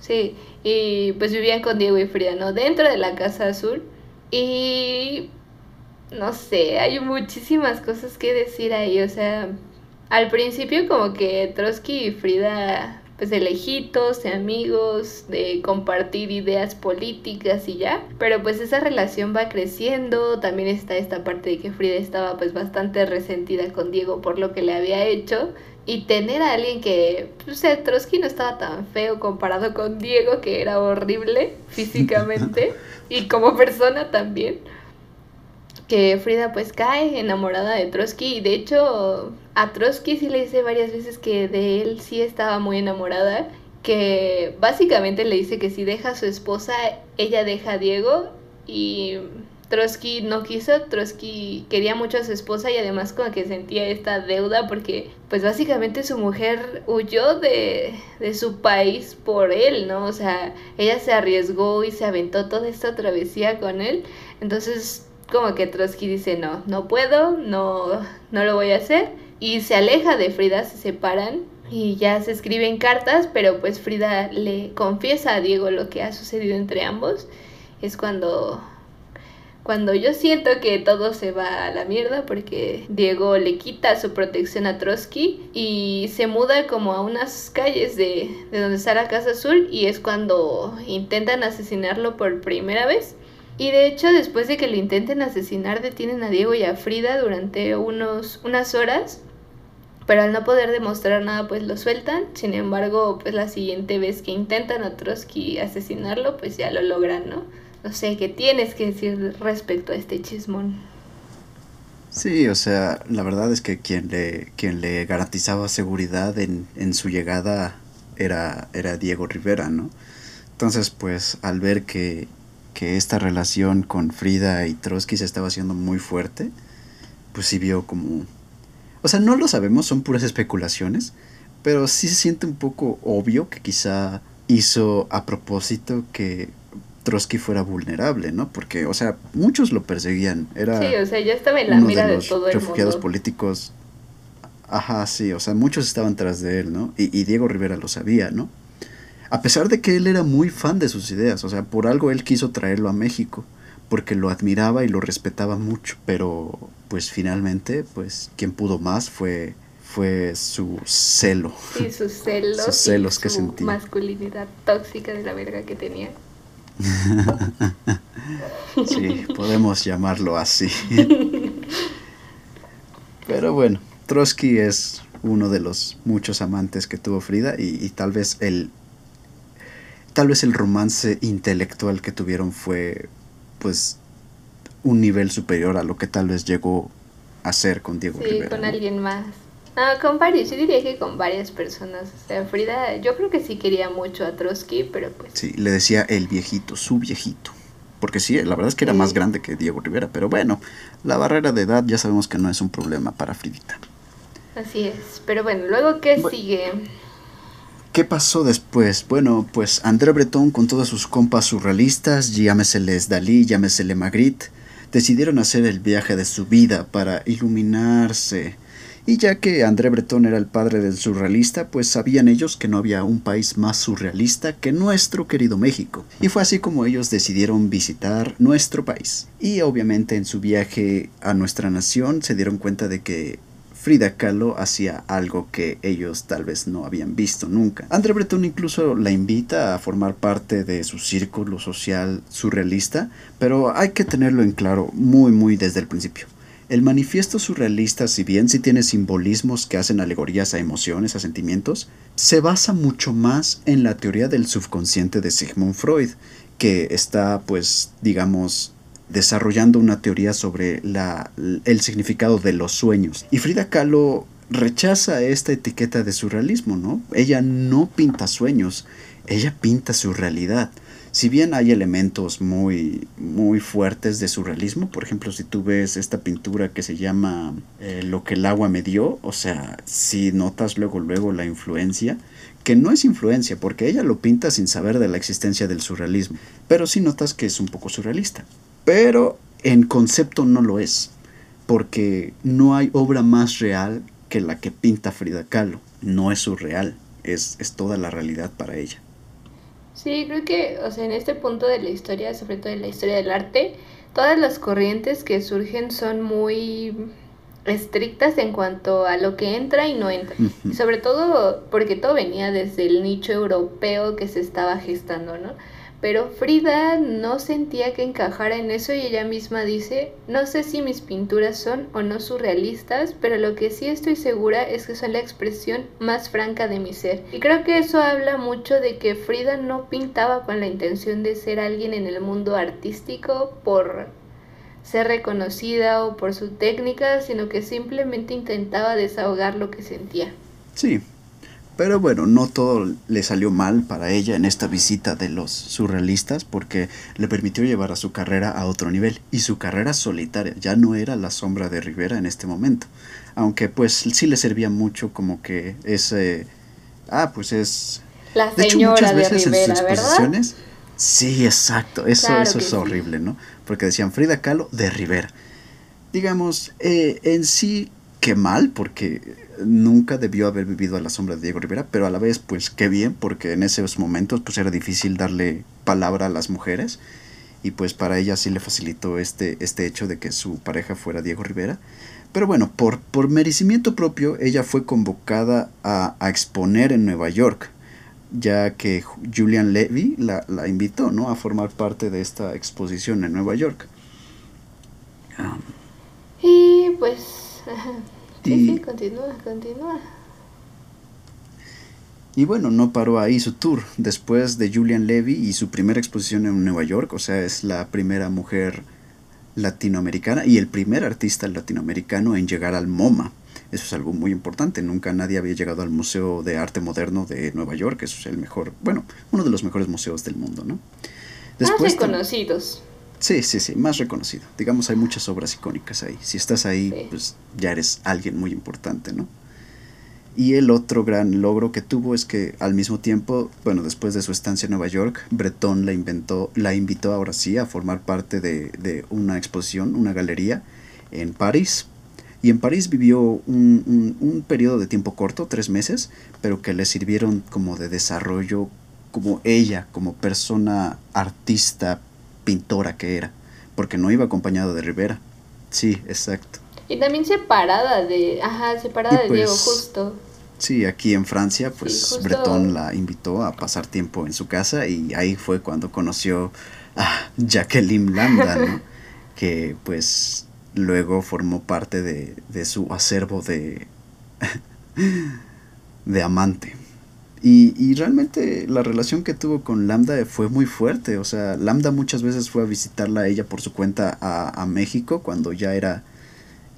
Sí, y pues vivían con Diego y Frida, ¿no? Dentro de la Casa Azul. Y no sé, hay muchísimas cosas que decir ahí. O sea, al principio como que Trotsky y Frida pues de lejitos, de amigos, de compartir ideas políticas y ya. Pero pues esa relación va creciendo, también está esta parte de que Frida estaba pues bastante resentida con Diego por lo que le había hecho. Y tener a alguien que, pues Trotsky no estaba tan feo comparado con Diego, que era horrible físicamente y como persona también que Frida pues cae enamorada de Trotsky y de hecho a Trotsky sí le dice varias veces que de él sí estaba muy enamorada, que básicamente le dice que si deja a su esposa, ella deja a Diego y Trotsky no quiso, Trotsky quería mucho a su esposa y además como que sentía esta deuda porque pues básicamente su mujer huyó de, de su país por él, ¿no? O sea, ella se arriesgó y se aventó toda esta travesía con él, entonces como que Trotsky dice, no, no puedo, no, no lo voy a hacer. Y se aleja de Frida, se separan y ya se escriben cartas, pero pues Frida le confiesa a Diego lo que ha sucedido entre ambos. Es cuando, cuando yo siento que todo se va a la mierda porque Diego le quita su protección a Trotsky y se muda como a unas calles de, de donde está la Casa Azul y es cuando intentan asesinarlo por primera vez. Y de hecho, después de que lo intenten asesinar, detienen a Diego y a Frida durante unos, unas horas. Pero al no poder demostrar nada, pues lo sueltan. Sin embargo, pues la siguiente vez que intentan a Trotsky asesinarlo, pues ya lo logran, ¿no? No sé, ¿qué tienes que decir respecto a este chismón? Sí, o sea, la verdad es que quien le, quien le garantizaba seguridad en, en su llegada era, era Diego Rivera, ¿no? Entonces, pues al ver que que esta relación con Frida y Trotsky se estaba haciendo muy fuerte, pues sí vio como... O sea, no lo sabemos, son puras especulaciones, pero sí se siente un poco obvio que quizá hizo a propósito que Trotsky fuera vulnerable, ¿no? Porque, o sea, muchos lo perseguían. Era Sí, o sea, ya estaba en la uno mira de de, los todo el refugiados mundo. políticos. Ajá, sí, o sea, muchos estaban tras de él, ¿no? Y, y Diego Rivera lo sabía, ¿no? A pesar de que él era muy fan de sus ideas, o sea, por algo él quiso traerlo a México, porque lo admiraba y lo respetaba mucho, pero pues finalmente, pues quien pudo más fue fue su celo. Sí, sus celos. Sus celos y que su sentía. masculinidad tóxica de la verga que tenía. Sí, podemos llamarlo así. Pero bueno, Trotsky es uno de los muchos amantes que tuvo Frida y, y tal vez el tal vez el romance intelectual que tuvieron fue pues un nivel superior a lo que tal vez llegó a ser con Diego Sí, Rivera. con ¿no? alguien más. Ah, con varios, yo diría que con varias personas. O sea, Frida, yo creo que sí quería mucho a Trotsky, pero pues. Sí, le decía el viejito, su viejito. Porque sí, la verdad es que era Sí. más grande que Diego Rivera, pero bueno, la barrera de edad ya sabemos que no es un problema para Fridita. Así es. Pero bueno, luego, ¿qué sigue? ¿Qué pasó después? Bueno, pues André Breton con todos sus compas surrealistas, llámeseles Dalí, llámesele Magritte, decidieron hacer el viaje de su vida para iluminarse. Y ya que André Breton era el padre del surrealista, pues sabían ellos que no había un país más surrealista que nuestro querido México. Y fue así como ellos decidieron visitar nuestro país. Y obviamente en su viaje a nuestra nación se dieron cuenta de que Frida Kahlo hacía algo que ellos tal vez no habían visto nunca. André Breton incluso la invita a formar parte de su círculo social surrealista, pero hay que tenerlo en claro muy muy desde el principio. El manifiesto surrealista, si bien sí tiene simbolismos que hacen alegorías a emociones, a sentimientos, se basa mucho más en la teoría del subconsciente de Sigmund Freud, que está, pues, digamos, desarrollando una teoría sobre el significado de los sueños. Y Frida Kahlo rechaza esta etiqueta de surrealismo, ¿no? Ella no pinta sueños, ella pinta su realidad. Si bien hay elementos muy, muy fuertes de surrealismo, por ejemplo, si tú ves esta pintura que se llama eh, Lo que el agua me dio, o sea, si notas luego, luego la influencia, que no es influencia, porque ella lo pinta sin saber de la existencia del surrealismo, pero sí notas que es un poco surrealista. Pero en concepto no lo es, porque no hay obra más real que la que pinta Frida Kahlo. No es surreal, es, es toda la realidad para ella. Sí, creo que, o sea, en este punto de la historia, sobre todo en la historia del arte, todas las corrientes que surgen son muy estrictas en cuanto a lo que entra y no entra. Y sobre todo porque todo venía desde el nicho europeo que se estaba gestando, ¿no? Pero Frida no sentía que encajara en eso y ella misma dice, no sé si mis pinturas son o no surrealistas, pero lo que sí estoy segura es que son la expresión más franca de mi ser. Y creo que eso habla mucho de que Frida no pintaba con la intención de ser alguien en el mundo artístico por ser reconocida o por su técnica, sino que simplemente intentaba desahogar lo que sentía. Sí, pero bueno, no todo le salió mal para ella en esta visita de los surrealistas porque le permitió llevar a su carrera a otro nivel y su carrera solitaria ya no era la sombra de Rivera en este momento, aunque pues sí le servía mucho como que ese ah pues es La de hecho señora muchas de veces en Rivera, sus ¿verdad? exposiciones sí exacto eso Claro eso es sí. horrible no porque decían Frida Kahlo de Rivera digamos eh, en sí qué mal porque nunca debió haber vivido a la sombra de Diego Rivera, pero a la vez, pues qué bien, porque en esos momentos pues era difícil darle palabra a las mujeres y pues para ella sí le facilitó este, este hecho de que su pareja fuera Diego Rivera. Pero bueno, por, por merecimiento propio, ella fue convocada a, a exponer en Nueva York, ya que Ju- Julian Levy la, la invitó ¿no? a formar parte de esta exposición en Nueva York. Ah, Y pues... Sí, Y- sí, continúa, continúa. Y bueno, no paró ahí su tour. Después de Julian Levy y su primera exposición en Nueva York, o sea, es la primera mujer latinoamericana y el primer artista latinoamericano en llegar al MoMA. Eso es algo muy importante. Nunca nadie había llegado al Museo de Arte Moderno de Nueva York. Eso es el mejor, bueno, uno de los mejores museos del mundo, ¿no? Más tam- reconocidos. Sí, sí, sí, más reconocido. Digamos, hay muchas obras icónicas ahí. Si estás ahí, Sí. pues ya eres alguien muy importante, ¿no? Y el otro gran logro que tuvo es que al mismo tiempo, bueno, después de su estancia en Nueva York, Breton la, inventó, la invitó ahora sí a formar parte de, de una exposición, una galería en París. Y en París vivió un, un, un periodo de tiempo corto, tres meses, pero que le sirvieron como de desarrollo, como ella, como persona artista, pintora que era, porque no iba acompañado de Rivera. Sí, exacto. Y también separada de, ajá, separada de Diego, pues, justo. Sí, aquí en Francia, pues Sí, Breton la invitó a pasar tiempo en su casa y ahí fue cuando conoció a Jacqueline Lambda, ¿no? que pues luego formó parte de, de su acervo de, de amante. Y, y realmente la relación que tuvo con Lambda fue muy fuerte. O sea, Lambda muchas veces fue a visitarla a ella por su cuenta a, a México cuando ya era,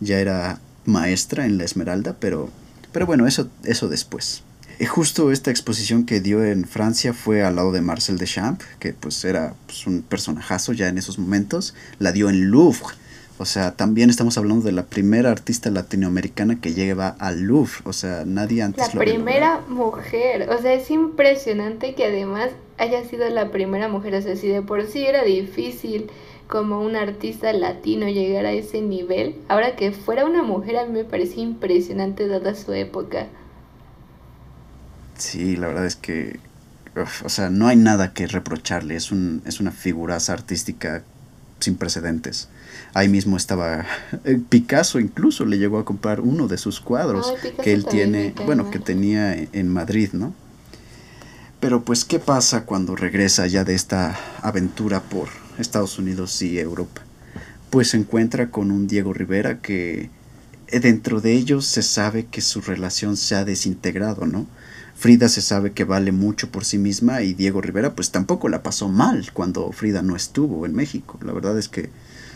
ya era maestra en la Esmeralda, pero, pero bueno, eso, eso después. Y justo esta exposición que dio en Francia fue al lado de Marcel Deschamps, que pues era pues, un personajazo ya en esos momentos. La dio en Louvre. O sea, también estamos hablando de la primera artista latinoamericana que lleva al Louvre. O sea, nadie antes La lo había primera mujer, o sea, es impresionante que además haya sido la primera mujer, o sea, si de por sí era difícil como un artista latino llegar a ese nivel, ahora que fuera una mujer a mí me parecía impresionante dada su época. Sí, la verdad es que, uf, o sea, no hay nada que reprocharle. Es, un, es una figuraza artística sin precedentes. Ahí mismo estaba eh, Picasso, incluso le llegó a comprar uno de sus cuadros Ay, que él tiene, bueno, que tenía en- en Madrid, ¿no? Pero pues, ¿qué pasa cuando regresa ya de esta aventura por Estados Unidos y Europa? Pues se encuentra con un Diego Rivera que eh, dentro de ellos se sabe que su relación se ha desintegrado, ¿no? Frida se sabe que vale mucho por sí misma y Diego Rivera pues tampoco la pasó mal cuando Frida no estuvo en México. La verdad es que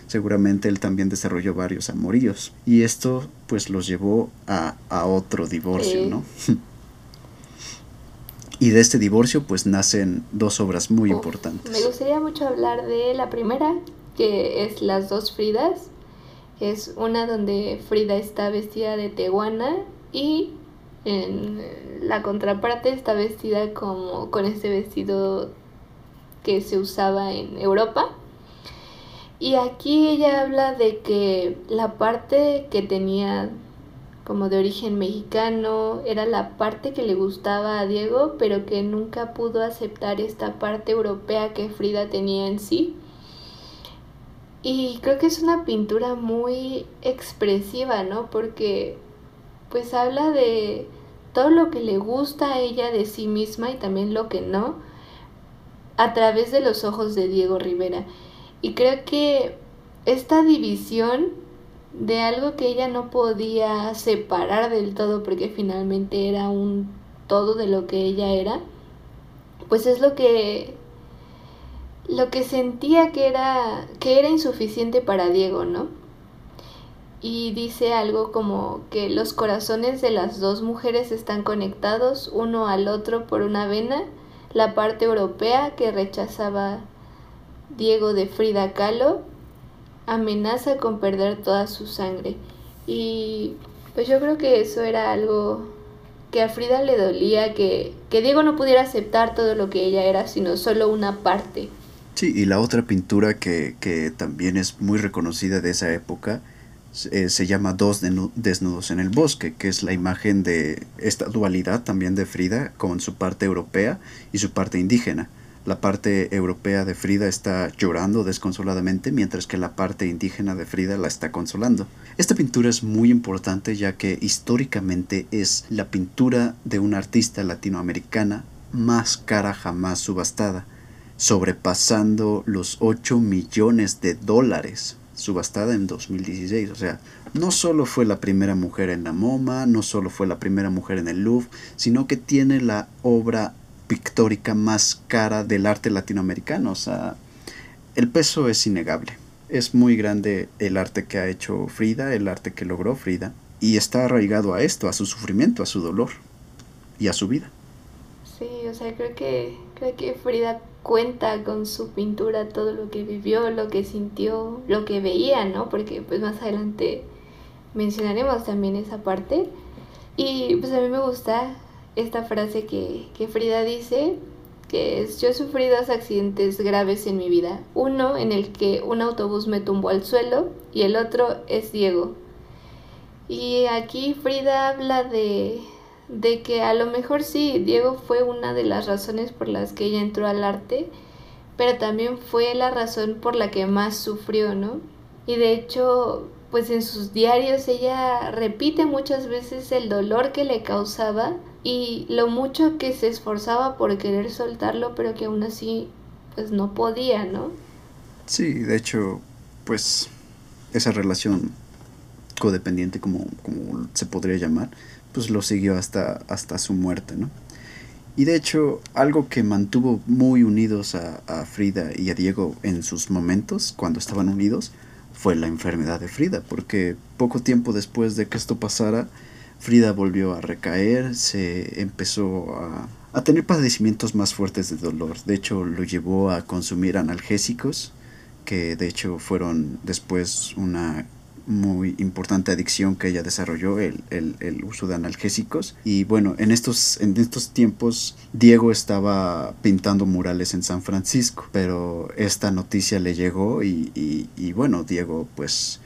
seguramente él también desarrolló varios amoríos y esto pues los llevó a, a otro divorcio, Sí. ¿no? y de este divorcio pues nacen dos obras muy Uf, importantes. Me gustaría mucho hablar de la primera, que es Las dos Fridas. Es una donde Frida está vestida de teguana y en la contraparte está vestida como con este vestido que se usaba en Europa. Y aquí ella habla de que la parte que tenía como de origen mexicano era la parte que le gustaba a Diego, pero que nunca pudo aceptar esta parte europea que Frida tenía en sí. Y creo que es una pintura muy expresiva, ¿no? Porque pues habla de todo lo que le gusta a ella de sí misma y también lo que no, a través de los ojos de Diego Rivera. Y creo que esta división de algo que ella no podía separar del todo porque finalmente era un todo de lo que ella era, pues es lo que lo que sentía que era que era insuficiente para Diego, ¿no? Y dice algo como que los corazones de las dos mujeres están conectados uno al otro por una vena, la parte europea que rechazaba Diego de Frida Kahlo amenaza con perder toda su sangre. Y pues yo creo que eso era algo que a Frida le dolía, que, que Diego no pudiera aceptar todo lo que ella era, sino solo una parte. Sí, y la otra pintura que, que también es muy reconocida de esa época eh, se llama Dos desnudos en el bosque, que es la imagen de esta dualidad también de Frida con su parte europea y su parte indígena. La parte europea de Frida está llorando desconsoladamente, mientras que la parte indígena de Frida la está consolando. Esta pintura es muy importante ya que históricamente es la pintura de una artista latinoamericana más cara jamás subastada sobrepasando los 8 millones de dólares subastada en 2016. O sea, no solo fue la primera mujer en la MoMA, no solo fue la primera mujer en el Louvre, sino que tiene la obra pictórica más cara del arte latinoamericano. O sea, el peso es innegable. Es muy grande el arte que ha hecho Frida, el arte que logró Frida, y está arraigado a esto, a su sufrimiento, a su dolor y a su vida. Sí, o sea, creo que, creo que Frida cuenta con su pintura todo lo que vivió, lo que sintió, lo que veía, ¿no? Porque pues más adelante mencionaremos también esa parte. Y pues a mí me gusta esta frase que, que Frida dice, que es, yo he sufrido dos accidentes graves en mi vida. Uno en el que un autobús me tumbó al suelo y el otro es Diego. Y aquí Frida habla de, de que a lo mejor sí, Diego fue una de las razones por las que ella entró al arte, pero también fue la razón por la que más sufrió, ¿no? Y de hecho, pues en sus diarios ella repite muchas veces el dolor que le causaba y lo mucho que se esforzaba por querer soltarlo, pero que aún así pues no podía, ¿no? Sí, de hecho, pues esa relación codependiente, como, como se podría llamar, pues lo siguió hasta, hasta su muerte, ¿no? Y de hecho, algo que mantuvo muy unidos a, a, Frida y a Diego en sus momentos, cuando estaban unidos, fue la enfermedad de Frida, porque poco tiempo después de que esto pasara, Frida volvió a recaer, se empezó a, a tener padecimientos más fuertes de dolor. De hecho, lo llevó a consumir analgésicos, que de hecho fueron después una muy importante adicción que ella desarrolló, el, el, el, uso de analgésicos. Y bueno, en estos, en estos tiempos Diego estaba pintando murales en San Francisco, pero esta noticia le llegó y, y, y bueno, Diego pues,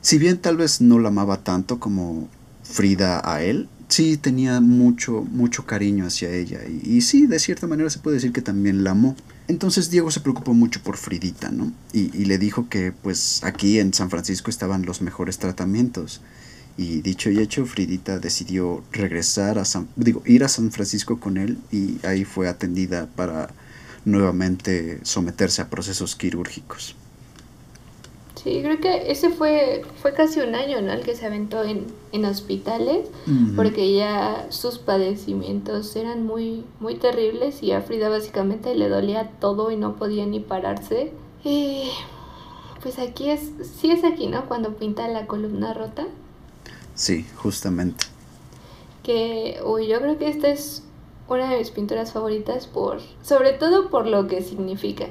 si bien tal vez no la amaba tanto como Frida a él, sí tenía mucho, mucho cariño hacia ella y, y sí, de cierta manera se puede decir que también la amó. Entonces Diego se preocupó mucho por Fridita, ¿no? Y, le dijo que pues aquí en San Francisco estaban los mejores tratamientos. Y dicho y hecho, Fridita decidió regresar a San, digo, ir a San Francisco con él y ahí fue atendida para nuevamente someterse a procesos quirúrgicos. Sí, creo que ese fue, fue casi un año, ¿no? El que se aventó en, en hospitales, uh -huh. porque ya sus padecimientos eran muy, muy terribles y a Frida básicamente le dolía todo y no podía ni pararse. Y pues aquí es, sí es aquí, ¿no? Cuando pinta la columna rota. Sí, justamente. Que, uy, yo creo que esta es una de mis pinturas favoritas por, sobre todo por lo que significa.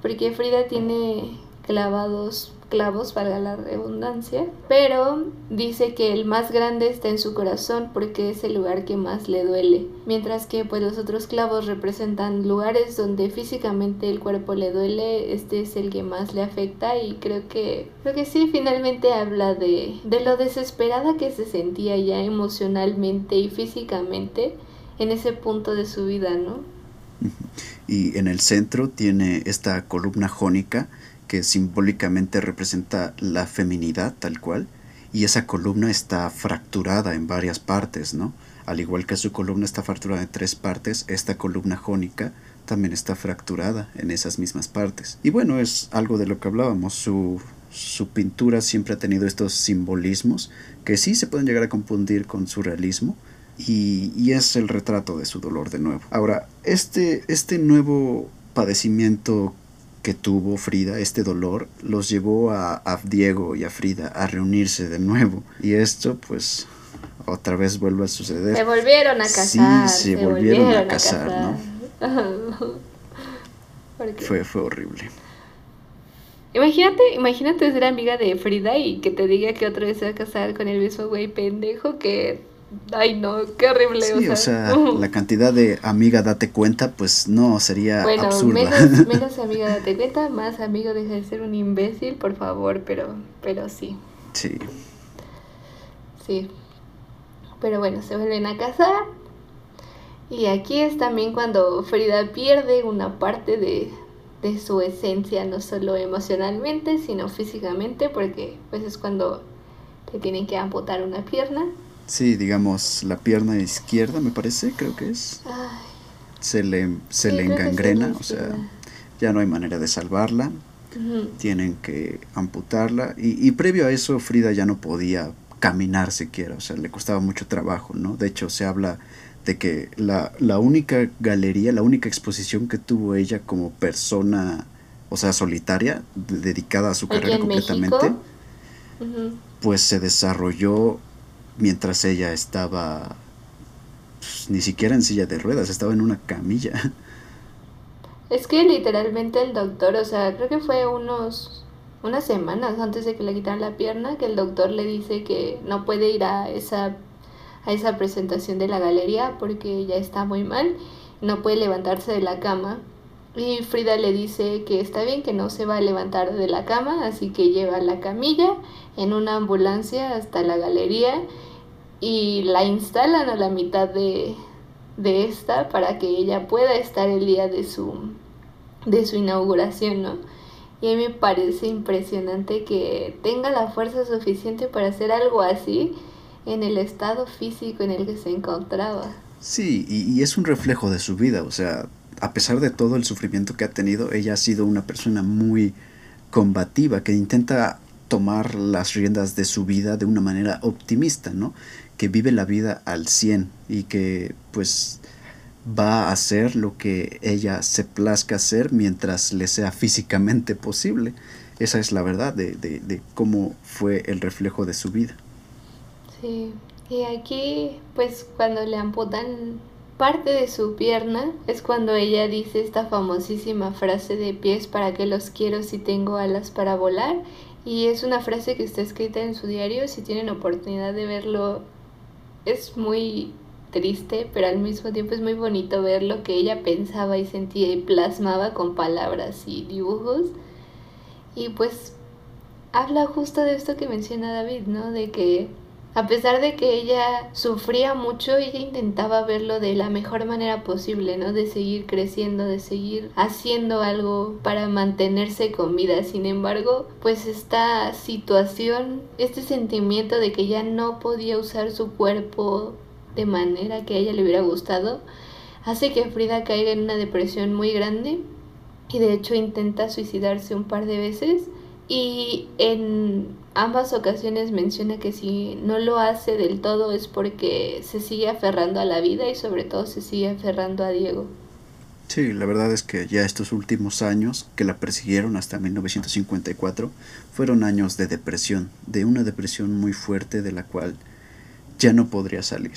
Porque Frida tiene clavados clavos, valga la redundancia, pero dice que el más grande está en su corazón porque es el lugar que más le duele, mientras que pues los otros clavos representan lugares donde físicamente el cuerpo le duele, este es el que más le afecta y creo que creo que sí finalmente habla de, de lo desesperada que se sentía ya emocionalmente y físicamente en ese punto de su vida, ¿no? Y en el centro tiene esta columna jónica que simbólicamente representa la feminidad tal cual, y esa columna está fracturada en varias partes, ¿no? Al igual que su columna está fracturada en tres partes, esta columna jónica también está fracturada en esas mismas partes. Y bueno, es algo de lo que hablábamos, su, su pintura siempre ha tenido estos simbolismos que sí se pueden llegar a confundir con su realismo, y, y es el retrato de su dolor de nuevo. Ahora, este, este nuevo padecimiento que tuvo Frida, este dolor, los llevó a, a, Diego y a Frida a reunirse de nuevo. Y esto, pues, otra vez vuelve a suceder. Se volvieron a casar. Sí, se, se volvieron, volvieron, a casar, a casar. ¿no? fue, fue horrible. Imagínate, imagínate ser amiga de Frida y que te diga que otra vez se va a casar con el mismo güey pendejo que Ay, no, qué horrible. Sí, o sea, o sea la cantidad de amiga date cuenta, pues no, sería bueno, absurda. Menos, menos amiga date cuenta, más amigo deja de ser un imbécil, por favor, pero, pero sí. Sí. Sí. Pero bueno, se vuelven a casar. Y aquí es también cuando Frida pierde una parte de, de su esencia, no solo emocionalmente, sino físicamente, porque pues es cuando le tienen que amputar una pierna. Sí, digamos, la pierna izquierda, me parece, creo que es. Ay. Se le, se Sí, le engangrena, o sea, ya no hay manera de salvarla. Tienen que amputarla. Y, y previo a eso, Frida ya no podía caminar siquiera, o sea, le costaba mucho trabajo, ¿no? De hecho, se habla de que la, la única galería, la única exposición que tuvo ella como persona, o sea, solitaria, de- dedicada a su carrera en completamente, pues se desarrolló mientras ella estaba pues, ni siquiera en silla de ruedas, estaba en una camilla. Es que literalmente el doctor, o sea, creo que fue unos unas semanas antes de que le quitaran la pierna que el doctor le dice que no puede ir a esa a esa presentación de la galería porque ella está muy mal, no puede levantarse de la cama. Y Frida le dice que está bien, que no se va a levantar de la cama, así que lleva la camilla en una ambulancia hasta la galería y la instalan a la mitad de, de esta para que ella pueda estar el día de su, de su inauguración, ¿no? Y a mí me parece impresionante que tenga la fuerza suficiente para hacer algo así en el estado físico en el que se encontraba. Sí, y, y es un reflejo de su vida, o sea, a pesar de todo el sufrimiento que ha tenido, ella ha sido una persona muy combativa, que intenta tomar las riendas de su vida de una manera optimista, ¿no? Que vive la vida al 100 y que pues va a hacer lo que ella se plazca hacer mientras le sea físicamente posible. Esa es la verdad de, de, de cómo fue el reflejo de su vida. Sí, y aquí pues cuando le amputan parte de su pierna es cuando ella dice esta famosísima frase de pies para que los quiero si tengo alas para volar y es una frase que está escrita en su diario si tienen oportunidad de verlo es muy triste, pero al mismo tiempo es muy bonito ver lo que ella pensaba y sentía y plasmaba con palabras y dibujos. Y pues habla justo de esto que menciona David, ¿no? De que a pesar de que ella sufría mucho, ella intentaba verlo de la mejor manera posible, ¿no? De seguir creciendo, de seguir haciendo algo para mantenerse con vida. Sin embargo, pues esta situación, este sentimiento de que ya no podía usar su cuerpo de manera que a ella le hubiera gustado, hace que Frida caiga en una depresión muy grande y de hecho intenta suicidarse un par de veces y en ambas ocasiones menciona que si no lo hace del todo es porque se sigue aferrando a la vida y sobre todo se sigue aferrando a Diego. Sí, la verdad es que ya estos últimos años que la persiguieron hasta 1954 fueron años de depresión, de una depresión muy fuerte de la cual ya no podría salir.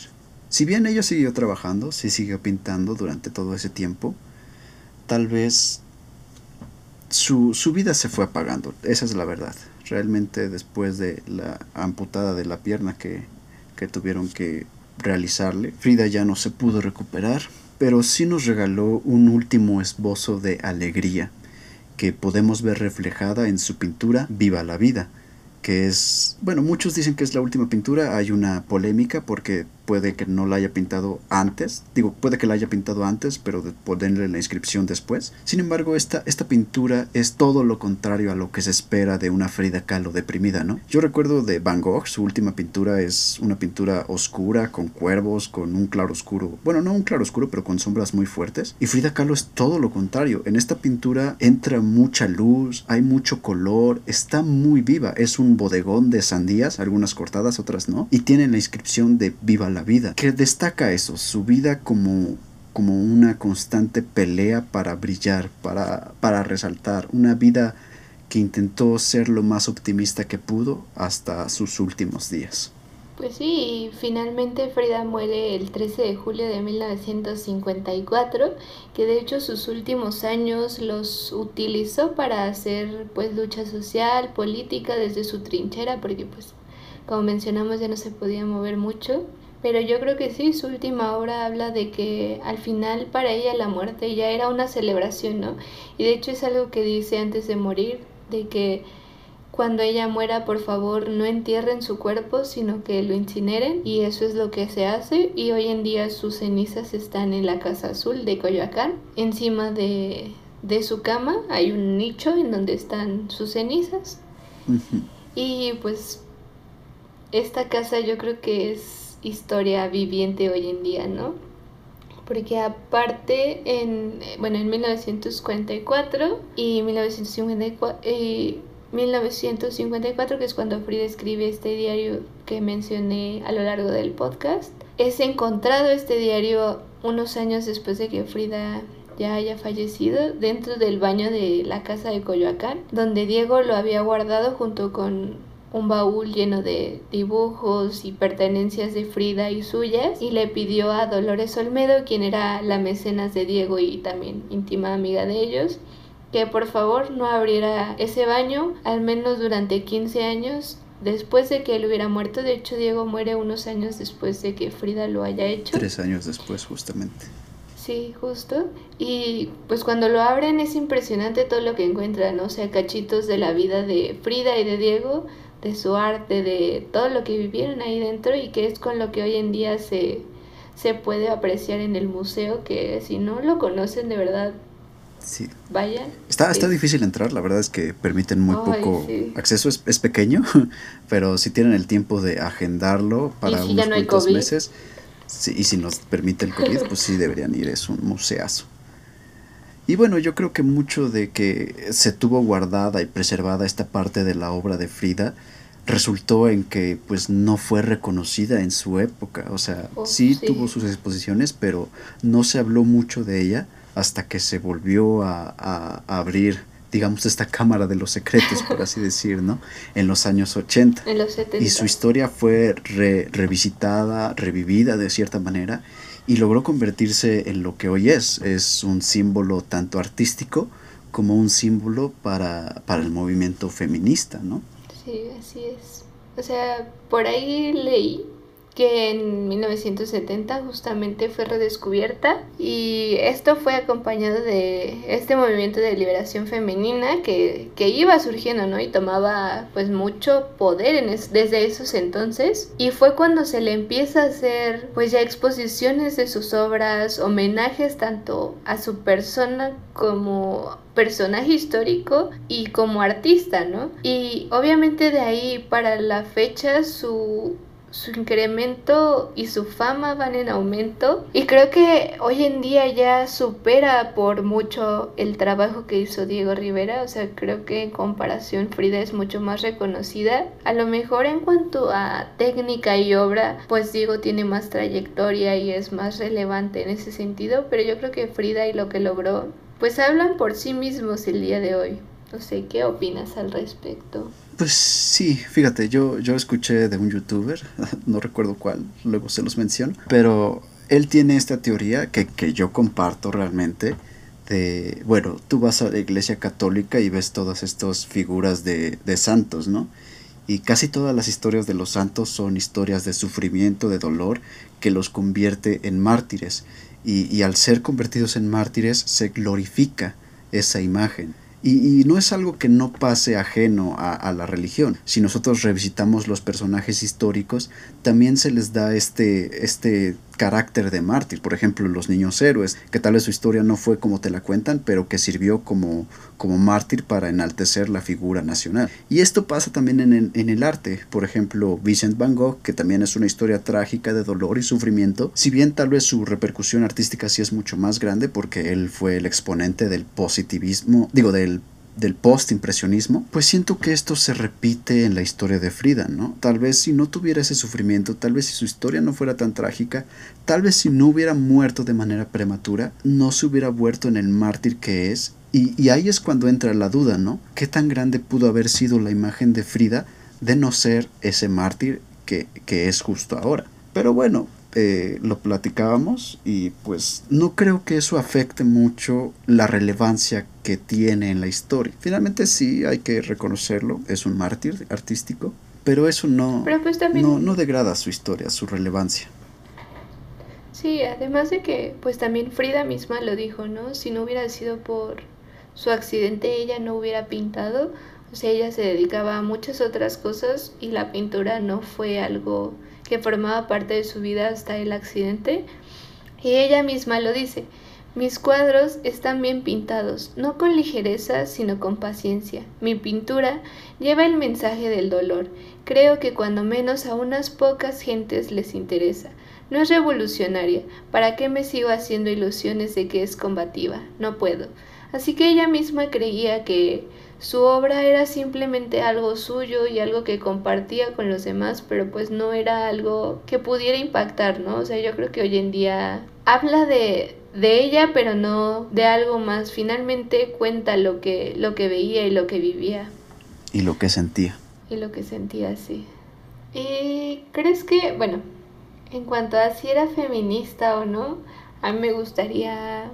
Si bien ella siguió trabajando, sí siguió pintando durante todo ese tiempo, tal vez su, su vida se fue apagando, esa es la verdad. Realmente después de la amputada de la pierna que, que tuvieron que realizarle, Frida ya no se pudo recuperar, pero sí nos regaló un último esbozo de alegría que podemos ver reflejada en su pintura Viva la vida, que es, bueno, muchos dicen que es la última pintura, hay una polémica porque puede que no la haya pintado antes, digo, puede que la haya pintado antes, pero de ponerle la inscripción después. Sin embargo, esta, esta pintura es todo lo contrario a lo que se espera de una Frida Kahlo deprimida, ¿no? Yo recuerdo de Van Gogh, su última pintura es una pintura oscura, con cuervos, con un claro oscuro, bueno, no un claro oscuro, pero con sombras muy fuertes. Y Frida Kahlo es todo lo contrario. En esta pintura entra mucha luz, hay mucho color, está muy viva. Es un bodegón de sandías, algunas cortadas, otras no, y tiene la inscripción de Viva la vida, que destaca eso, su vida como como una constante pelea para brillar, para, para resaltar, una vida que intentó ser lo más optimista que pudo hasta sus últimos días. Pues sí, finalmente Frida muere el 13 de julio de 1954, que de hecho sus últimos años los utilizó para hacer pues lucha social, política desde su trinchera, porque pues como mencionamos ya no se podía mover mucho. Pero yo creo que sí, su última obra habla de que al final para ella la muerte ya era una celebración, ¿no? Y de hecho es algo que dice antes de morir, de que cuando ella muera, por favor, no entierren su cuerpo, sino que lo incineren y eso es lo que se hace y hoy en día sus cenizas están en la Casa Azul de Coyoacán. Encima de, de su cama hay un nicho en donde están sus cenizas y pues esta casa yo creo que es historia viviente hoy en día, ¿no? Porque aparte, en, bueno, en 1944 y 1954... Y 1954, que es cuando Frida escribe este diario que mencioné a lo largo del podcast. Es encontrado este diario unos años después de que Frida ya haya fallecido dentro del baño de la casa de Coyoacán, donde Diego lo había guardado junto con un baúl lleno de dibujos y pertenencias de Frida y suyas y le pidió a Dolores Olmedo, quien era la mecenas de Diego y también íntima amiga de ellos, que por favor no abriera ese baño, al menos durante 15 años, después de que él hubiera muerto. De hecho, Diego muere unos años después de que Frida lo haya hecho. Tres años después, justamente. Sí, justo. Y pues cuando lo abren es impresionante todo lo que encuentran, ¿no? o sea, cachitos de la vida de Frida y de Diego, de su arte, de todo lo que vivieron ahí dentro y que es con lo que hoy en día se, se puede apreciar en el museo, que si no lo conocen de verdad, Sí. vayan. Está, está Es- difícil entrar, la verdad es que permiten muy Ay, poco sí. acceso, es, es pequeño, pero si tienen el tiempo de agendarlo para si unos no cuantos meses, sí, y si nos permite el COVID, pues sí deberían ir, es un museazo. Y bueno, yo creo que mucho de que se tuvo guardada y preservada esta parte de la obra de Frida resultó en que pues no fue reconocida en su época, o sea, Oh, sí, sí. tuvo sus exposiciones, pero no se habló mucho de ella hasta que se volvió a, a- a abrir, digamos, esta cámara de los secretos, por así decir, ¿no? En los años 80. En los 70. Y su historia fue re- revisitada, revivida de cierta manera, y logró convertirse en lo que hoy es. Es un símbolo tanto artístico como un símbolo para, para el movimiento feminista, ¿no? Sí, así es. O sea, por ahí leí que en 1970 justamente fue redescubierta y esto fue acompañado de este movimiento de liberación femenina que, que iba surgiendo, ¿no? Y tomaba pues mucho poder en es- desde esos entonces y fue cuando se le empieza a hacer pues ya exposiciones de sus obras, homenajes tanto a su persona como personaje histórico y como artista, ¿no? Y obviamente de ahí para la fecha su su incremento y su fama van en aumento y creo que hoy en día ya supera por mucho el trabajo que hizo Diego Rivera, o sea, creo que en comparación Frida es mucho más reconocida. A lo mejor en cuanto a técnica y obra, pues Diego tiene más trayectoria y es más relevante en ese sentido, pero yo creo que Frida y lo que logró, pues hablan por sí mismos el día de hoy. No sé, ¿qué opinas al respecto? Pues sí, fíjate, yo, yo escuché de un youtuber, no recuerdo cuál, luego se los menciono, pero él tiene esta teoría que, que yo comparto realmente, de, bueno, tú vas a la iglesia católica y ves todas estas figuras de, de santos, ¿no? Y casi todas las historias de los santos son historias de sufrimiento, de dolor, que los convierte en mártires. Y, y al ser convertidos en mártires se glorifica esa imagen. Y, y no es algo que no pase ajeno a, a la religión. Si nosotros revisitamos los personajes históricos, también se les da este, este carácter de mártir. Por ejemplo, los niños héroes, que tal vez su historia no fue como te la cuentan, pero que sirvió como, como mártir para enaltecer la figura nacional. Y esto pasa también en en el arte. Por ejemplo, Vincent Van Gogh, que también es una historia trágica de dolor y sufrimiento, si bien tal vez su repercusión artística sí es mucho más grande porque él fue el exponente del positivismo, digo, del del post-impresionismo, pues siento que esto se repite en la historia de Frida, ¿no? Tal vez si no tuviera ese sufrimiento, tal vez si su historia no fuera tan trágica, tal vez si no hubiera muerto de manera prematura, no se hubiera vuelto en el mártir que es. Y, ahí es cuando entra la duda, ¿no? ¿Qué tan grande pudo haber sido la imagen de Frida de no ser ese mártir que, que es justo ahora? Pero bueno, eh, lo platicábamos y pues no creo que eso afecte mucho la relevancia que tiene en la historia. Finalmente sí hay que reconocerlo, es un mártir artístico, pero eso no, Pero pues también... no, no degrada su historia, su relevancia. Sí, además de que pues también Frida misma lo dijo, ¿no? Si no hubiera sido por su accidente ella no hubiera pintado, o sea, ella se dedicaba a muchas otras cosas y la pintura no fue algo que formaba parte de su vida hasta el accidente. Y ella misma lo dice, mis cuadros están bien pintados, no con ligereza, sino con paciencia. Mi pintura lleva el mensaje del dolor. Creo que cuando menos a unas pocas gentes les interesa. No es revolucionaria. ¿Para qué me sigo haciendo ilusiones de que es combativa? No puedo. Así que ella misma creía que su obra era simplemente algo suyo y algo que compartía con los demás, pero pues no era algo que pudiera impactar, ¿no? O sea, yo creo que hoy en día habla de, de ella, pero no de algo más. Finalmente cuenta lo que, lo que veía y lo que vivía Y lo que sentía. y lo que sentía así. ¿Y crees que, bueno, en cuanto a si era feminista o no, a mí me gustaría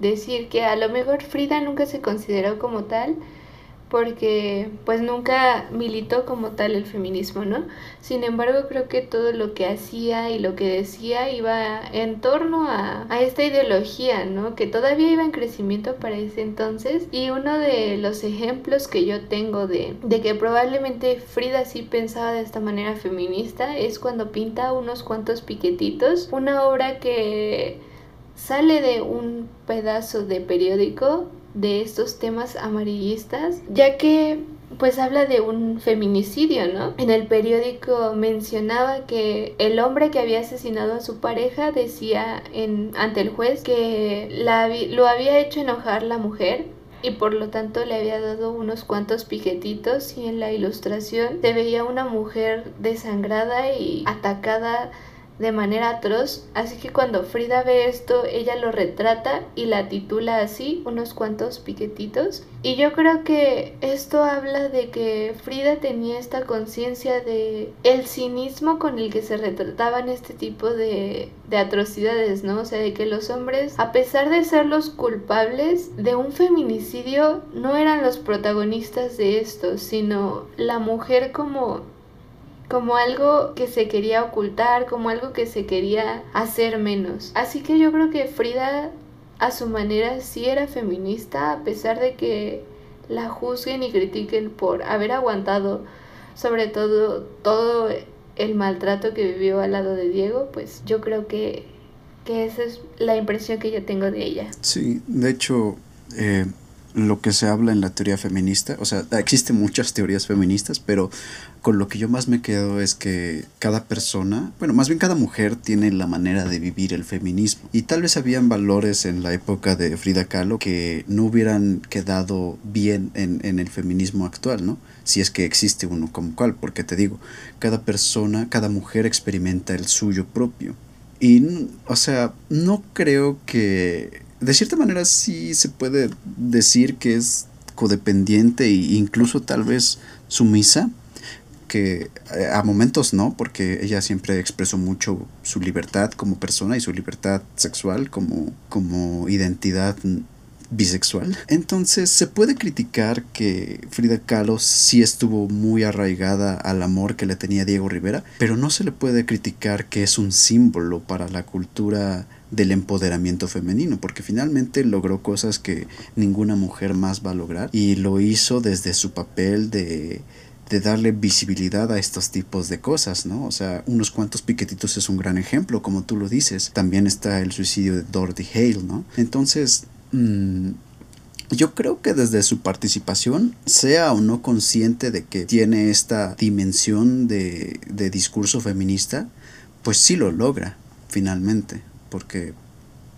decir que a lo mejor Frida nunca se consideró como tal, porque pues nunca militó como tal el feminismo, ¿no? Sin embargo, creo que todo lo que hacía y lo que decía iba en torno a, a esta ideología, ¿no? Que todavía iba en crecimiento para ese entonces. Y uno de los ejemplos que yo tengo de, de que probablemente Frida sí pensaba de esta manera feminista es cuando pinta unos cuantos piquetitos, una obra que sale de un pedazo de periódico de estos temas amarillistas, ya que pues habla de un feminicidio, ¿no? En el periódico mencionaba que el hombre que había asesinado a su pareja decía en, ante el juez que la, lo había hecho enojar la mujer y por lo tanto le había dado unos cuantos piquetitos y en la ilustración se veía una mujer desangrada y atacada de manera atroz, así que cuando Frida ve esto, ella lo retrata y la titula así, unos cuantos piquetitos. Y yo creo que esto habla de que Frida tenía esta conciencia de el cinismo con el que se retrataban este tipo de, de atrocidades, ¿no? O sea, de que los hombres, a pesar de ser los culpables de un feminicidio, no eran los protagonistas de esto, sino la mujer como como algo que se quería ocultar, como algo que se quería hacer menos. Así que yo creo que Frida a su manera sí era feminista, a pesar de que la juzguen y critiquen por haber aguantado sobre todo todo el maltrato que vivió al lado de Diego, pues yo creo que, que esa es la impresión que yo tengo de ella. Sí, de hecho, eh, lo que se habla en la teoría feminista, o sea, existen muchas teorías feministas, pero con lo que yo más me quedo es que cada persona, bueno, más bien cada mujer tiene la manera de vivir el feminismo. Y tal vez habían valores en la época de Frida Kahlo que no hubieran quedado bien en, en el feminismo actual, ¿no? Si es que existe uno como cual, porque te digo, cada persona, cada mujer experimenta el suyo propio. Y, o sea, no creo que de cierta manera sí se puede decir que es codependiente e incluso tal vez sumisa, que eh, a momentos no, porque ella siempre expresó mucho su libertad como persona y su libertad sexual como, como identidad bisexual. Entonces se puede criticar que Frida Kahlo sí estuvo muy arraigada al amor que le tenía Diego Rivera, pero no se le puede criticar que es un símbolo para la cultura del empoderamiento femenino, porque finalmente logró cosas que ninguna mujer más va a lograr y lo hizo desde su papel de, de darle visibilidad a estos tipos de cosas, ¿no? O sea, unos cuantos piquetitos es un gran ejemplo, como tú lo dices. También está el suicidio de Dorothy Hale, ¿no? Entonces, mm, yo creo que desde su participación, sea o no consciente de que tiene esta dimensión de, de discurso feminista, pues sí lo logra, finalmente porque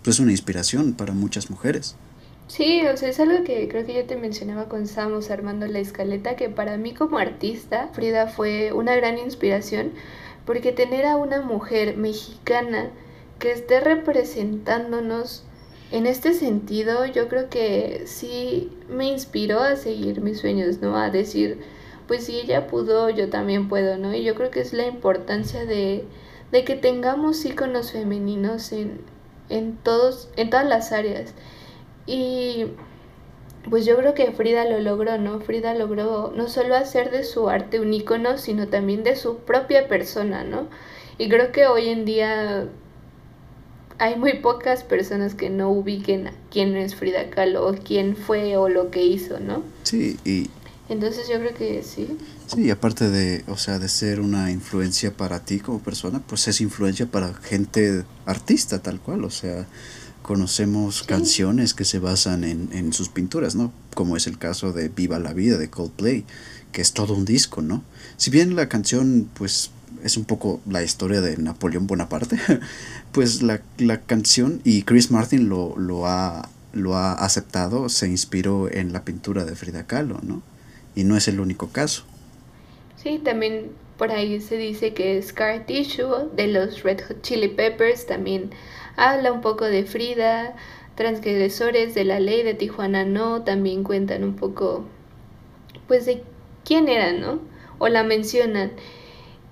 pues, es una inspiración para muchas mujeres. Sí, o sea, es algo que creo que yo te mencionaba cuando estábamos armando la escaleta, que para mí como artista, Frida fue una gran inspiración, porque tener a una mujer mexicana que esté representándonos en este sentido, yo creo que sí me inspiró a seguir mis sueños, ¿no? A decir, pues si ella pudo, yo también puedo, ¿no? Y yo creo que es la importancia de de que tengamos íconos femeninos en, en, todos, en todas las áreas. Y pues yo creo que Frida lo logró, ¿no? Frida logró no solo hacer de su arte un ícono, sino también de su propia persona, ¿no? Y creo que hoy en día hay muy pocas personas que no ubiquen quién es Frida Kahlo o quién fue o lo que hizo, ¿no? Sí, y... Entonces yo creo que sí. Sí, aparte de, o sea, de ser una influencia para ti como persona, pues es influencia para gente artista tal cual, o sea, conocemos canciones que se basan en, en sus pinturas, ¿no? Como es el caso de Viva la Vida de Coldplay, que es todo un disco, ¿no? Si bien la canción, pues, es un poco la historia de Napoleón Bonaparte, pues la, la canción, y Chris Martin lo, lo, ha, lo ha aceptado, se inspiró en la pintura de Frida Kahlo, ¿no? Y no es el único caso. Sí, también por ahí se dice que Scar Tissue de los Red Hot Chili Peppers también habla un poco de Frida. Transgresores de la ley de Tijuana no, también cuentan un poco pues de quién era, ¿no? O la mencionan.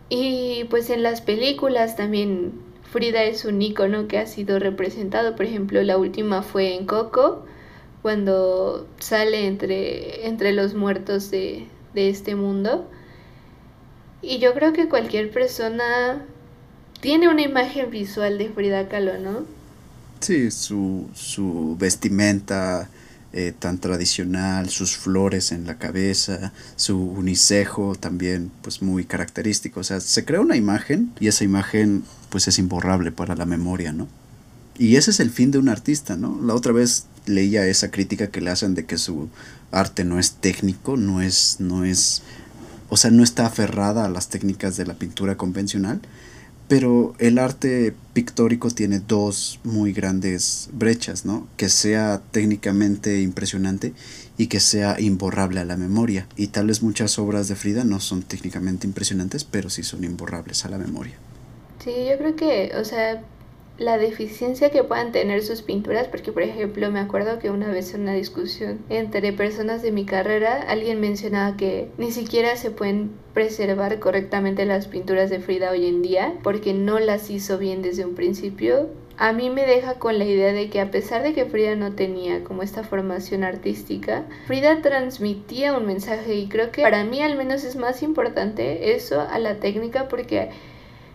Y pues en las películas también Frida es un icono que ha sido representado. Por ejemplo, la última fue en Coco cuando sale entre, entre los muertos de, de este mundo. Y yo creo que cualquier persona tiene una imagen visual de Frida Kahlo, ¿no? Sí, su, su vestimenta eh, tan tradicional, sus flores en la cabeza, su unicejo también pues muy característico. O sea, se crea una imagen y esa imagen pues es imborrable para la memoria, ¿no? Y ese es el fin de un artista, ¿no? La otra vez leía esa crítica que le hacen de que su arte no es técnico, no es, no es, o sea, no está aferrada a las técnicas de la pintura convencional, pero el arte pictórico tiene dos muy grandes brechas, ¿no? Que sea técnicamente impresionante y que sea imborrable a la memoria. Y tal vez muchas obras de Frida no son técnicamente impresionantes, pero sí son imborrables a la memoria. Sí, yo creo que, o sea, la deficiencia que puedan tener sus pinturas, porque por ejemplo me acuerdo que una vez en una discusión entre personas de mi carrera, alguien mencionaba que ni siquiera se pueden preservar correctamente las pinturas de Frida hoy en día, porque no las hizo bien desde un principio. A mí me deja con la idea de que a pesar de que Frida no tenía como esta formación artística, Frida transmitía un mensaje y creo que para mí al menos es más importante eso a la técnica porque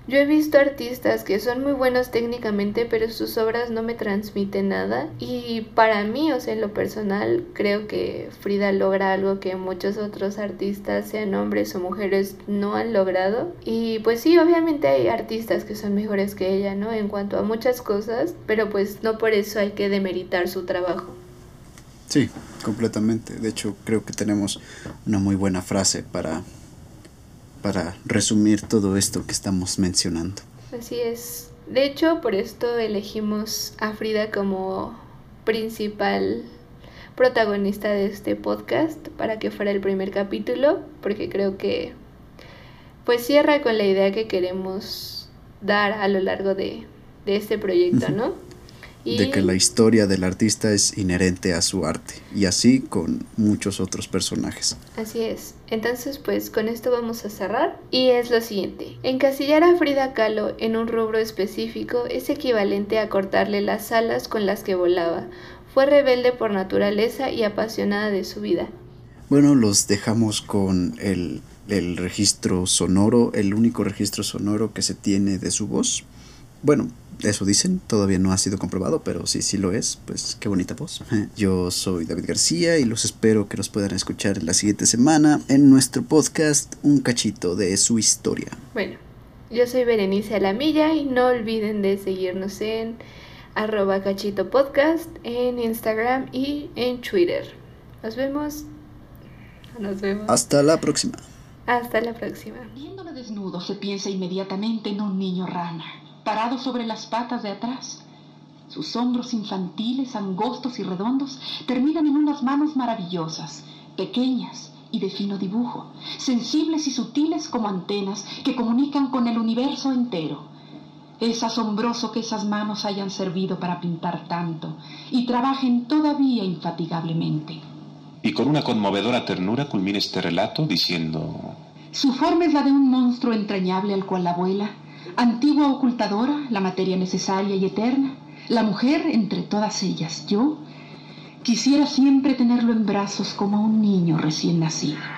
yo he visto artistas que son muy buenos técnicamente, pero sus obras no me transmiten nada. Y para mí, o sea, en lo personal, creo que Frida logra algo que muchos otros artistas, sean hombres o mujeres, no han logrado. Y pues sí, obviamente hay artistas que son mejores que ella, ¿no? En cuanto a muchas cosas, pero pues no por eso hay que demeritar su trabajo. Sí, completamente. De hecho, creo que tenemos una muy buena frase para para resumir todo esto que estamos mencionando. Así es. De hecho, por esto elegimos a Frida como principal protagonista de este podcast para que fuera el primer capítulo, porque creo que pues cierra con la idea que queremos dar a lo largo de, de este proyecto, ¿no? De que la historia del artista es inherente a su arte y así con muchos otros personajes. Así es. Entonces, pues con esto vamos a cerrar y es lo siguiente. Encasillar a Frida Kahlo en un rubro específico es equivalente a cortarle las alas con las que volaba. Fue rebelde por naturaleza y apasionada de su vida. Bueno, los dejamos con el, el registro sonoro, el único registro sonoro que se tiene de su voz. Bueno, eso dicen, todavía no ha sido comprobado, pero si sí lo es, pues qué bonita voz. Yo soy David García y los espero que nos puedan escuchar la siguiente semana en nuestro podcast Un cachito de su historia. Bueno, yo soy Berenice Alamilla y no olviden de seguirnos en arroba cachito podcast en Instagram y en Twitter. Nos vemos. Nos vemos. Hasta la próxima. Hasta la próxima. Viéndolo desnudo se piensa inmediatamente en un niño rana parado sobre las patas de atrás. Sus hombros infantiles, angostos y redondos, terminan en unas manos maravillosas, pequeñas y de fino dibujo, sensibles y sutiles como antenas que comunican con el universo entero. Es asombroso que esas manos hayan servido para pintar tanto y trabajen todavía infatigablemente. Y con una conmovedora ternura culmina este relato diciendo... Su forma es la de un monstruo entrañable al cual la abuela, antigua ocultadora, la materia necesaria y eterna, la mujer entre todas ellas, yo, quisiera siempre tenerlo en brazos como a un niño recién nacido.